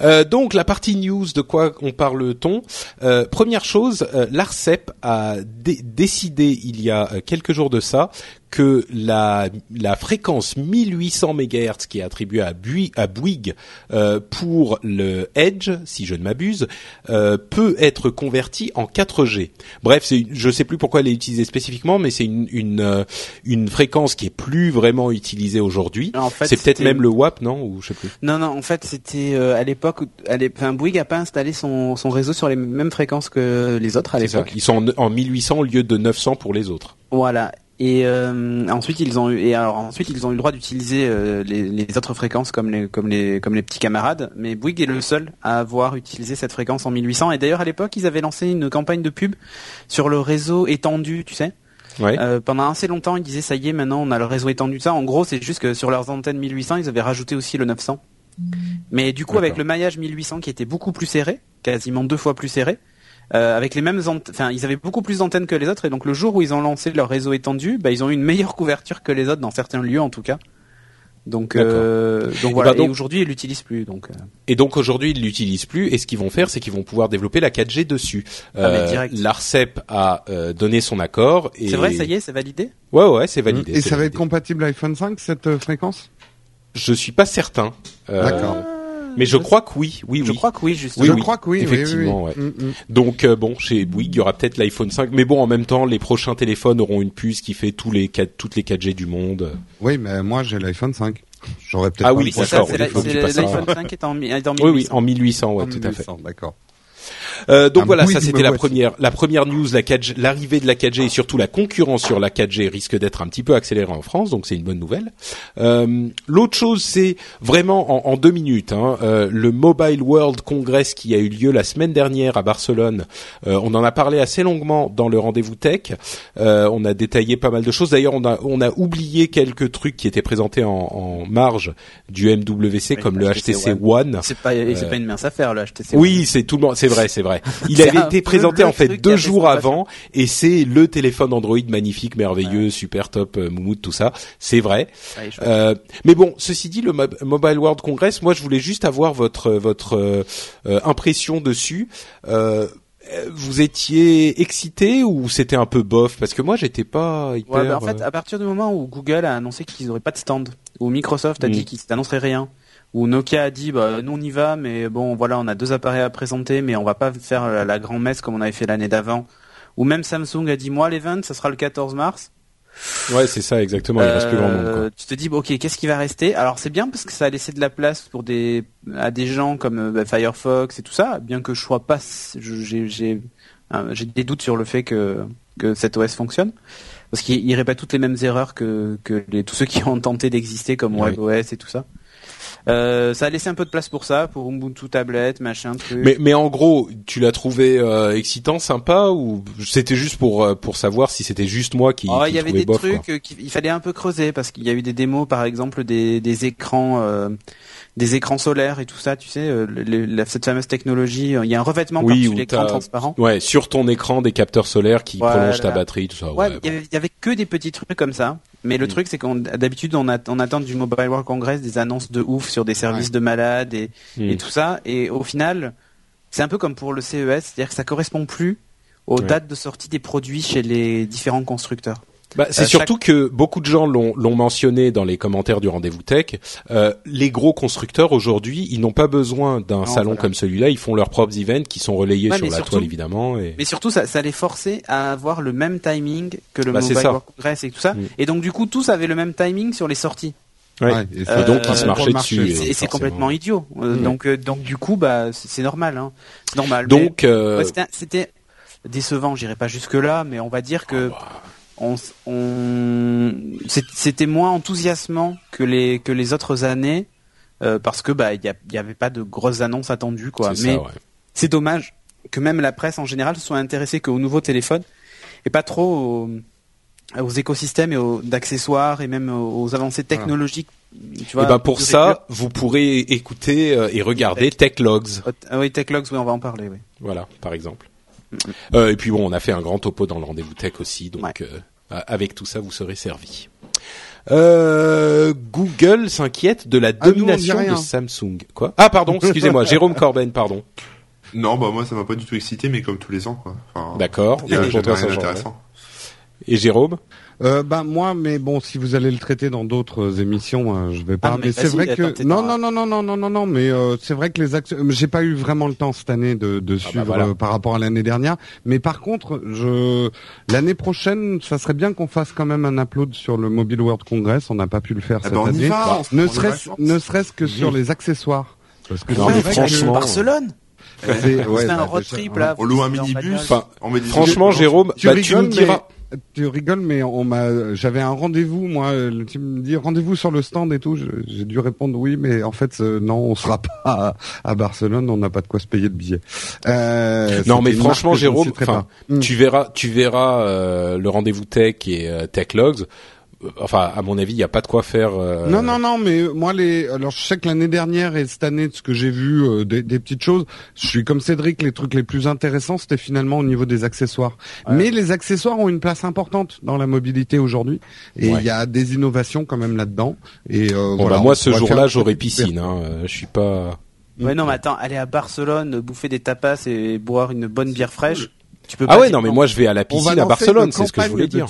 Euh, donc la partie news, de quoi on parle-t-on euh, Première chose, euh, l'Arcep a décidé il y a quelques jours de ça que la, la fréquence 1800 MHz qui est attribuée à, à Bouygues euh, pour le Edge, si je ne m'abuse, euh, peut être convertie en 4G. Bref, c'est, je ne sais plus pourquoi elle est utilisée spécifiquement, mais c'est une, une, euh, une fréquence qui est plus vraiment utilisée aujourd'hui. En fait, c'est peut-être même le WAP, non Ou je sais plus. Non, non. En fait, c'était euh, à l'époque, enfin, Bouygues a pas installé son, son réseau sur les mêmes fréquences que les autres à l'époque. Ils sont en, en 1800 au lieu de 900 pour les autres. Voilà. Et euh, ensuite ils ont eu et alors ensuite ils ont eu le droit d'utiliser euh, les, les, autres fréquences comme les comme les comme les petits camarades. Mais Bouygues est le seul à avoir utilisé cette fréquence en 1800. Et d'ailleurs à l'époque ils avaient lancé une campagne de pub sur le réseau étendu, tu sais. Ouais. Euh, pendant assez longtemps ils disaient ça y est maintenant on a le réseau étendu. Ça en gros c'est juste que sur leurs antennes 1800 ils avaient rajouté aussi le 900. Mais du coup avec le maillage 1800 qui était beaucoup plus serré, quasiment deux fois plus serré, euh, avec les mêmes enfin ils avaient beaucoup plus d'antennes que les autres et donc le jour où ils ont lancé leur réseau étendu, bah, ils ont eu une meilleure couverture que les autres dans certains lieux en tout cas. Donc, euh, donc voilà. Et, aujourd'hui, ils l'utilisent plus. Donc. Euh. Et donc aujourd'hui, ils l'utilisent plus. Et ce qu'ils vont faire, c'est qu'ils vont pouvoir développer la 4G dessus. Ah, euh, L'Arcep a euh, donné son accord. C'est vrai, ça y est, c'est validé? Ouais, ouais, c'est validé. Et ça va être compatible iPhone 5 cette fréquence? Je suis pas certain. D'accord. Mais je crois que oui, oui, je crois que oui, justement. je crois que oui, effectivement. Ouais. Mm, mm. Donc euh, bon, chez Bouygues, il y aura peut-être l'iPhone 5, mais bon, en même temps, les prochains téléphones auront une puce qui fait tous les 4, toutes les 4G du monde. Oui, mais moi j'ai l'iPhone 5. J'aurais peut-être. Ah oui, d'accord. L'iPhone 5 est en, est en 1800. Oui, oui, en 1800, ouais, tout à fait. D'accord. Euh, donc Un voilà, ça c'était la première, la première news, la 4G l'arrivée de la 4G et surtout la concurrence sur la 4G risque d'être un petit peu accélérée en France, donc c'est une bonne nouvelle. Euh, L'autre chose, c'est vraiment en, en deux minutes, hein, euh, le Mobile World Congress qui a eu lieu la semaine dernière à Barcelone. Euh, on en a parlé assez longuement dans le rendez-vous tech. Euh, on a détaillé pas mal de choses. D'ailleurs, on a on a oublié quelques trucs qui étaient présentés en, en marge du MWC, comme le HTC HTC One. C'est pas, c'est pas une mince affaire le HTC. Oui, c'est tout le monde. C'est vrai, c'est vrai. Il avait été présenté en fait deux jours avant, et c'est le téléphone Android magnifique, merveilleux, super top, euh, moumoute, tout ça. C'est vrai. Ouais, Euh, mais bon, ceci dit, le Mo- Mobile World Congress, moi, je voulais juste avoir votre votre euh, euh, impression dessus. Vous étiez excité ou c'était un peu bof? Parce que moi, j'étais pas hyper. Ouais, bah, en fait, à partir du moment où Google a annoncé qu'ils auraient pas de stand, où Microsoft a Mm. dit qu'ils n'annonceraient rien, où Nokia a dit bah nous on y va, mais bon voilà on a deux appareils à présenter, mais on va pas faire la, la grand messe comme on avait fait l'année d'avant, ou même Samsung a dit moi l'event ça sera le 14 mars. Ouais, c'est ça exactement. Il reste plus grand monde. Quoi. Euh, Tu te dis bon, ok qu'est-ce qui va rester? Alors c'est bien parce que ça a laissé de la place pour des à des gens comme euh, bah, Firefox et tout ça, bien que je sois pas, je- j'ai j'ai j'ai des doutes sur le fait que que cet OS fonctionne parce qu'il il répète toutes les mêmes erreurs que que les, tous ceux qui ont tenté d'exister comme Oui. WebOS et tout ça. Euh, ça a laissé un peu de place pour ça, pour Ubuntu tablette, machin truc. Mais, mais en gros, tu l'as trouvé euh, excitant, sympa, ou c'était juste pour euh, pour savoir si c'était juste moi qui, Oh, il y avait des bof, trucs euh, qu'il il fallait un peu creuser parce qu'il y a eu des démos, par exemple des, des écrans, euh, des écrans solaires et tout ça. Tu sais, euh, le- le- la- cette fameuse technologie. euh, Il y a un revêtement Oui, par-dessus l'écran transparent. Ouais, sur ton écran des capteurs solaires qui Voilà. prolongent ta batterie, tout ça. Ouais, Ouais, il y avait, il y avait que des petits trucs comme ça. Mais le Mm. truc, c'est qu'on d'habitude on, on attend du Mobile World Congress des annonces de ouf sur des services de malades et, Mm. et tout ça. Et au final, c'est un peu comme pour le CES, c'est-à-dire que ça correspond plus aux Ouais. dates de sortie des produits chez les différents constructeurs. Bah, c'est Euh, surtout que beaucoup de gens l'ont l'ont mentionné dans les commentaires du rendez-vous tech. Euh, les gros constructeurs aujourd'hui, ils n'ont pas besoin d'un salon voilà. comme celui-là. Ils font leurs propres events qui sont relayés Ouais, sur la surtout- toile évidemment. Et... Mais surtout, ça, ça les forçait à avoir le même timing que le Bah, Mobile. World Congress et tout ça. Mm. Et donc, du coup, tous avaient le même timing sur les sorties. Ouais. Ouais, et Euh, donc ils se pour marchaient dessus. Et et c'est- complètement idiot. Euh, Mm. Donc, euh, donc, du coup, bah, c'est normal. Hein. C'est normal. Donc euh, Ouais, c'était- décevant, j'irai pas jusque là, mais on va dire que Ah bah. On, on c'était moins enthousiasmant que les que les autres années euh, parce que bah il y, avait pas de grosses annonces attendues quoi. c'est Mais ouais. c'est dommage que même la presse en général soit intéressée qu'aux nouveaux téléphones et pas trop aux, aux écosystèmes et aux d'accessoires et même aux, avancées technologiques. Tu vois, Et ben pour ça, vous pourrez écouter euh, et regarder Tech Logs. Ah oui, Techlogs, oui, on va en parler, oui. Voilà, par exemple. Euh, et puis bon, on a fait un grand topo dans le rendez-vous tech aussi, donc Ouais. euh, avec tout ça, vous serez servi. Euh, Google s'inquiète de la Ah, nous, domination de Samsung. Quoi? Ah pardon, excusez-moi, Jérôme Corben, pardon. Non, bah moi ça m'a pas du tout excité, mais comme tous les ans quoi. Enfin, D'accord. il y a rien d'intéressant. Et Jérôme? Euh, bah moi, mais bon, si vous allez le traiter dans d'autres émissions, euh, je vais pas. Ah, mais mais c'est vrai que non, non, non, non, non, non, non, non, mais euh, c'est vrai que les actions. J'ai pas eu vraiment le temps cette année de, de bah suivre voilà. euh, par rapport à l'année dernière. Mais par contre, je l'année prochaine, ça serait bien qu'on fasse quand même un upload sur le Mobile World Congress. On n'a pas pu le faire Ah cette bah, on y année. va, on se ne serait-ce ne serait-ce que sur les accessoires. Parce que Non, mais vrai que- franchement, Barcelone. c'est- ouais, un bah, road trip hein. là. On loue un minibus. Enfin, On met des franchement, Jérôme, Tu bah, tu me diras. mais tu rigoles, mais on m'a, j'avais un rendez-vous, moi. euh, Tu me dis rendez-vous sur le stand et tout. J'ai dû répondre oui, mais en fait euh, non, on sera pas à, à Barcelone, on n'a pas de quoi se payer de billets. Euh, Non, mais franchement, Jérôme, enfin. Mm. tu verras, tu verras euh, le rendez-vous tech et euh, Tech Logs. Euh, Enfin, à mon avis, il y a pas de quoi faire. euh, Non, non, non, mais moi, les, alors je sais que l'année dernière et cette année, de ce que j'ai vu, euh, des, des petites choses, je suis comme Cédric, les trucs les plus intéressants, c'était finalement au niveau des accessoires. Mais les accessoires ont une place importante dans la mobilité aujourd'hui, et il Ouais. y a des innovations quand même là-dedans. Et euh, Bon, voilà, bah, moi, ce jour-là, faire- j'aurai piscine. Hein. euh, Je suis pas. Ouais, non, mais attends, aller à Barcelone, bouffer des tapas et boire une bonne bière fraîche. Tu peux Ah ouais, non, mais moi, je vais à la piscine à Barcelone, c'est ce que je voulais dire.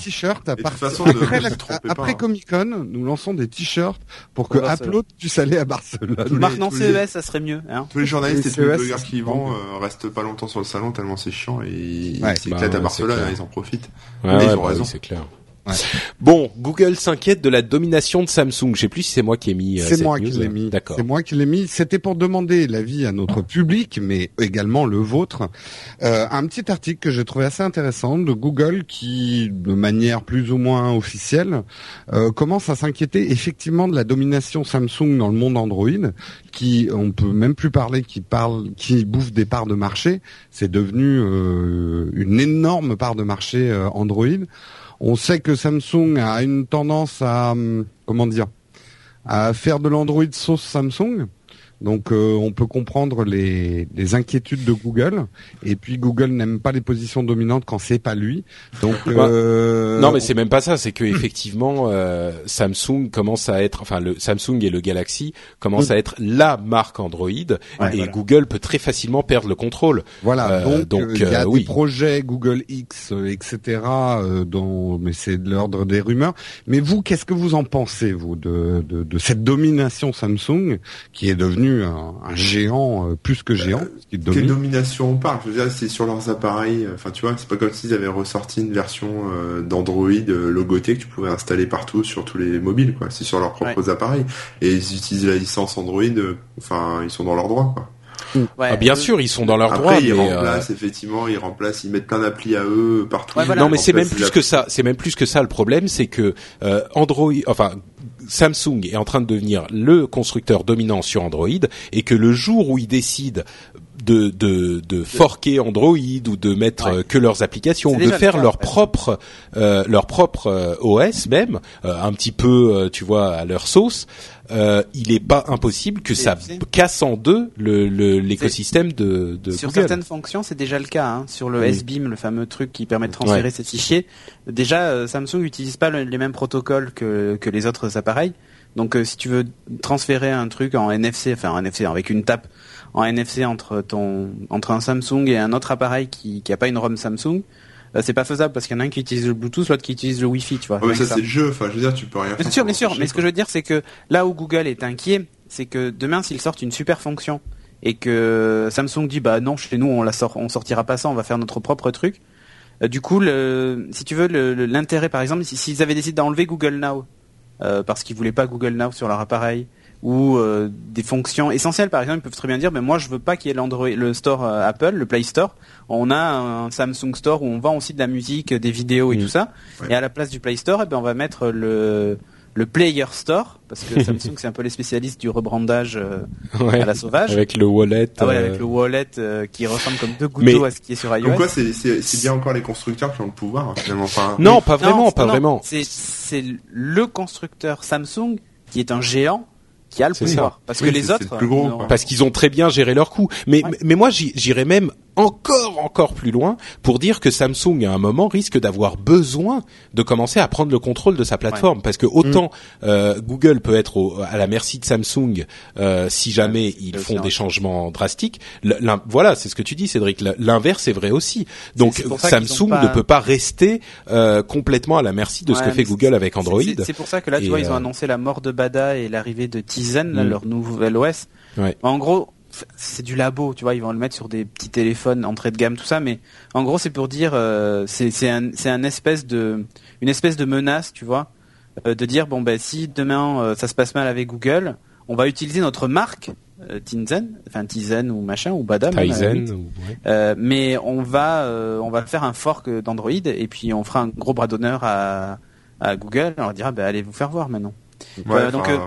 à partir façon, ne- après, la- après hein. Comic Con, nous lançons des t-shirts pour que. Upload puisse aller à Barcelone. Tous les- Maintenant CES, ça serait mieux. Hein. Tous les journalistes Les et tous les CES, blogueurs qui vont euh, restent pas longtemps sur le salon tellement c'est chiant et ils s'éclatent Bah à Barcelone, hein, ils en profitent. Ils ont bah oui, raison. c'est clair. Bon, Google s'inquiète de la domination de Samsung. Je sais plus si c'est moi qui ai mis. Euh, c'est moi qui l'ai mis. D'accord. C'est moi qui l'ai mis. C'était pour demander l'avis à notre public, mais également le vôtre. Euh, un petit article que j'ai trouvé assez intéressant de Google qui, de manière plus ou moins officielle, euh, commence à s'inquiéter effectivement de la domination Samsung dans le monde Android, qui on peut même plus parler, qui parle, qui bouffe des parts de marché. C'est devenu euh, une énorme part de marché euh, Android. On sait que Samsung a une tendance à, hum, comment dire, à faire de l'Android sauce Samsung. Donc euh, on peut comprendre les, inquiétudes de Google. Et puis Google n'aime pas les positions dominantes quand c'est pas lui. Donc euh, non, mais c'est même pas ça. C'est que effectivement euh, Samsung commence à être, enfin le Samsung et le Galaxy commencent à être la marque Android et Google peut très facilement perdre le contrôle. Voilà. donc il y a des projets Google X, etc. dont, mais c'est de l'ordre des rumeurs. Mais vous, qu'est-ce que vous en pensez vous de, de, de cette domination Samsung qui est devenue un, géant euh, plus que géant. Euh, quelle domination on parle? Je veux dire, c'est sur leurs appareils. Enfin, tu vois, c'est pas comme s'ils avaient ressorti une version euh, d'Android logotée que tu pouvais installer partout sur tous les mobiles. quoi. C'est sur leurs propres appareils et ils utilisent la licence Android. Enfin, ils sont dans leurs droits. quoi. Ah, bien sûr, ils sont dans leurs droits. Ils remplacent effectivement, ils remplacent, ils mettent plein d'applis à eux partout. Non, mais c'est même plus que ça. C'est même plus que ça. Le problème, c'est que Android, enfin Samsung est en train de devenir le constructeur dominant sur Android et que le jour où ils décident de, de, de forquer Android ou de mettre euh, que leurs applications ou de faire leur propre euh, leur propre euh, OS même un petit peu tu vois à leur sauce il n'est pas impossible que ça casse en deux le l'écosystème de, de sur certaines fonctions c'est déjà le cas hein. sur le SBIM le fameux truc qui permet de transférer ces fichiers. Déjà Samsung n'utilise pas les mêmes protocoles que que les autres appareils. Donc si tu veux transférer un truc en NFC enfin en NFC avec une tape en NFC entre ton entre un Samsung et un autre appareil qui qui a pas une ROM Samsung, euh, c'est pas faisable parce qu'il y en a un qui utilise le Bluetooth, l'autre qui utilise le Wi-Fi, tu vois. mais ça, c'est le jeu. Enfin, je veux dire, tu peux rien. Bien sûr, bien sûr. Mais ce que je veux dire, c'est que là où Google est inquiet, c'est que demain, s'ils sortent une super fonction et que Samsung dit bah non, chez nous on la sort, on sortira pas ça, on va faire notre propre truc. Euh, du coup, le, si tu veux, l'intérêt, par exemple, s'ils avaient décidé d'enlever Google Now euh, parce qu'ils voulaient pas Google Now sur leur appareil ou euh, des fonctions essentielles. Par exemple, ils peuvent très bien dire, mais moi je veux pas qu'il y ait l'Android, le store euh, Apple, le Play Store. On a un Samsung Store où on vend aussi de la musique, des vidéos et tout ça. Et à la place du Play Store, eh ben, on va mettre le le Player Store parce que Samsung c'est un peu les spécialistes du rebrandage euh, à la sauvage avec le wallet ah ouais, avec le wallet qui ressemble comme deux gouttes d'eau à ce qui est sur iOS. Donc quoi c'est c'est bien encore les constructeurs qui ont le pouvoir hein, finalement enfin, Non, pas vraiment, pas vraiment. C'est c'est le constructeur Samsung qui est un géant qui a le pouvoir. Parce que les autres, parce qu'ils ont très bien géré leurs coûts. Mais mais moi j'irais même encore encore plus loin pour dire que Samsung à un moment risque d'avoir besoin de commencer à prendre le contrôle de sa plateforme parce que autant mm. euh, Google peut être à la merci de Samsung euh, si jamais ils font des changements drastiques. voilà, c'est ce que tu dis, Cédric. L'inverse est vrai aussi. Donc Samsung ne peut pas rester euh, complètement à la merci de ce que fait Google avec Android. C'est pour ça que là, tu vois, ils ont annoncé la mort de Bada et l'arrivée de Tizen, mm. leur nouvel OS. En gros, c'est du labo, tu vois, ils vont le mettre sur des petits téléphones entrée de gamme, tout ça, mais en gros c'est pour dire, euh, c'est un, un espèce de, une espèce de menace, tu vois, euh, de dire bon ben si demain euh, ça se passe mal avec Google, on va utiliser notre marque Tizen, enfin Tizen ou machin ou Badam, mais on va on va faire un fork d'Android et puis on fera un gros bras d'honneur à, à Google, on leur dira ben allez vous faire voir maintenant. Ouais, donc, euh,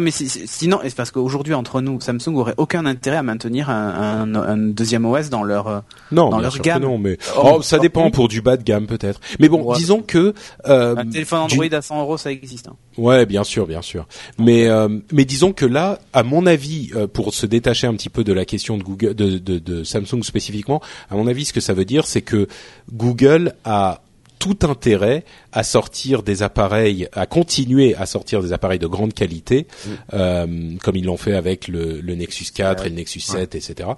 mais sinon, c'est parce qu'aujourd'hui entre nous, Samsung aurait aucun intérêt à maintenir un, un, deuxième OS dans leur euh, non, dans leur gamme. non, mais oh, ça dépend pour du bas de gamme peut-être. Mais bon, disons que euh, un téléphone Android à 100 euros, ça existe. Hein. Ouais, bien sûr, bien sûr. Mais euh, mais disons que là, à mon avis, pour se détacher un petit peu de la question de Google, de, de, de Samsung spécifiquement, à mon avis, ce que ça veut dire, c'est que Google a tout intérêt à sortir des appareils, à continuer à sortir des appareils de grande qualité, mm. euh, comme ils l'ont fait avec le, Nexus 4 et le Nexus 7, etc.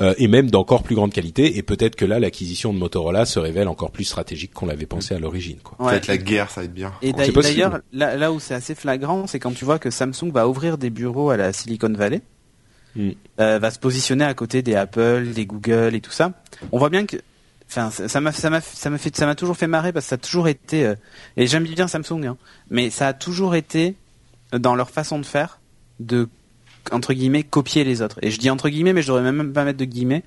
Euh, et même d'encore plus grande qualité. Et peut-être que là, l'acquisition de Motorola se révèle encore plus stratégique qu'on l'avait pensé à l'origine. Quoi. Peut-être la guerre, ça va être bien. Et d'ailleurs, là, où c'est assez flagrant, c'est quand tu vois que Samsung va ouvrir des bureaux à la Silicon Valley. Mm. Euh, va se positionner à côté des Apple, des Google et tout ça. On voit bien que enfin ça m'a ça m'a ça m'a fait ça m'a toujours fait marrer parce que ça a toujours été euh, et j'aime bien Samsung hein, mais ça a toujours été dans leur façon de faire de entre guillemets copier les autres. Et je dis entre guillemets mais je devrais même pas mettre de guillemets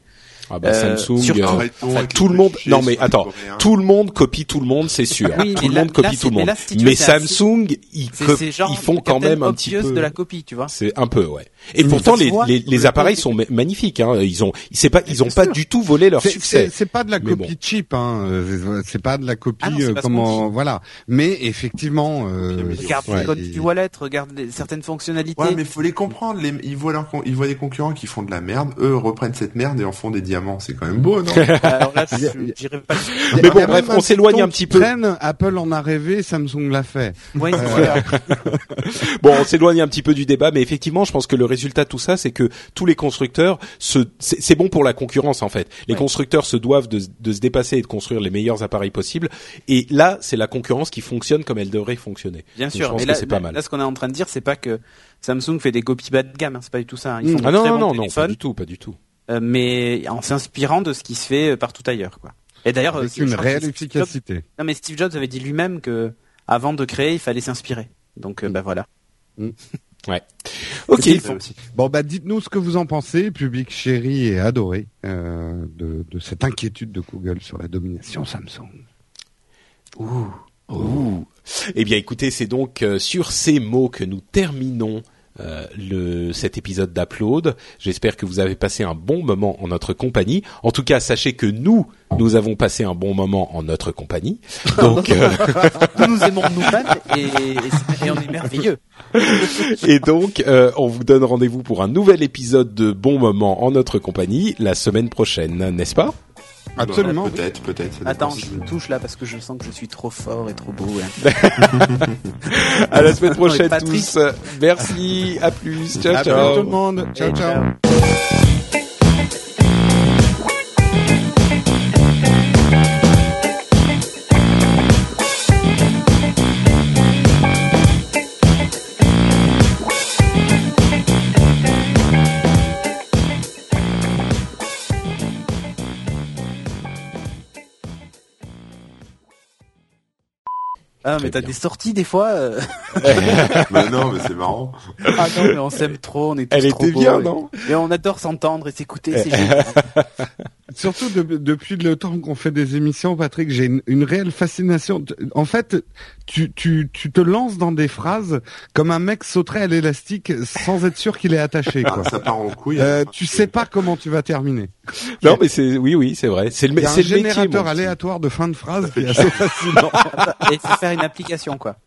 Ah bah Euh, Samsung, surtout- euh, Arrêtons enfin, avec tout le monde. Non mais attends, Coréens. tout le monde copie tout le monde, c'est sûr. Oui, tout le là- monde copie là, tout le mais monde. là, si tu Mais assez- Samsung, ils, co- ils font quand même un petit peu. de la copie tu vois C'est un peu ouais. Et pourtant les, les, les appareils sont ma- magnifiques. Hein. Ils ont, c'est pas, ils ont pas du tout volé leur succès. C'est c'est pas de la copie cheap, hein. euh, C'est pas de la copie Ah euh, comment, voilà. Mais effectivement, euh, regarde les codes du wallet regarde certaines fonctionnalités Ouais, mais faut les comprendre. Ils voient leurs, ils voient des concurrents qui font de la merde. Eux reprennent cette merde et en font des diamants. C'est quand même beau, non alors là je- pas Mais bon, bref, on s'éloigne un petit peu. traîne, Apple en a rêvé, Samsung l'a fait. ouais, voilà. Bon, on s'éloigne un petit peu du débat, mais effectivement, je pense que le résultat de tout ça, c'est que tous les constructeurs, se, c'est bon pour la concurrence en fait. Les Ouais. constructeurs se doivent de, de se dépasser et de construire les meilleurs appareils possibles. Et là, c'est la concurrence qui fonctionne comme elle devrait fonctionner. Bien Donc, sûr, je pense mais là, c'est pas là- mal. là, ce qu'on est en train de dire, c'est pas que Samsung fait des copies bas de gamme, hein, c'est pas du tout ça. hein. Ils font Ah non, non, non, non, pas du tout, pas du tout. Euh, mais en s'inspirant de ce qui se fait euh, partout ailleurs, quoi. Et d'ailleurs, euh, Avec je une réelle Steve Jobs- efficacité. non, mais Steve Jobs avait dit lui-même que avant de créer, il fallait s'inspirer. Donc, euh, bah voilà. Ok. C'est ça aussi. Bon bah dites-nous ce que vous en pensez, public chéri et adoré euh, de, de cette inquiétude de Google sur la domination Samsung. Ouh. Eh bien, écoutez, c'est donc euh, sur ces mots que nous terminons euh, le, cet épisode d'Upload. J'espère que vous avez passé un bon moment en notre compagnie. En tout cas, sachez que nous, nous avons passé un bon moment en notre compagnie. Donc, euh, Nous nous aimons nous-mêmes et, et, et on est merveilleux. et donc, euh, on vous donne rendez-vous pour un nouvel épisode de Bon Moment en notre compagnie la semaine prochaine, n'est-ce pas? Absolument. Bah, peut-être, peut-être. dépend Attends, je me touche là parce que je sens que je suis trop fort et trop beau. hein. À la semaine prochaine tous. Merci. À plus. Ciao, À ciao. tout le monde. Ciao Et ciao. Ah, mais t'as des sorties des fois. euh. Bah non, mais c'est marrant. Ah non, mais on s'aime trop, on est tous Elle trop était beaux, bien, et- non? Et on adore s'entendre et s'écouter, c'est génial. Surtout de- depuis le temps qu'on fait des émissions, Patrick, j'ai une, une réelle fascination. En fait, tu, tu, tu te lances dans des phrases comme un mec sauterait à l'élastique sans être sûr qu'il est attaché. Quoi. Ah, ça part en couille. Euh, tu sais pas comment tu vas terminer. Non, mais c'est oui, oui, c'est vrai. C'est le, c'est le générateur aléatoire de fin de phrase qui est assez fascinant. Et il faut faire une application, quoi.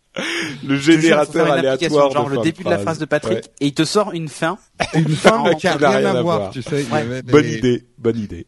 Le générateur aléatoire. genre de le fin début de la phrase de Patrick, Ouais. et il te sort une fin. Une fin Ouais, qui n'a rien rien à voir, voir. tu sais. Ouais. Bonne idée, bonne idée.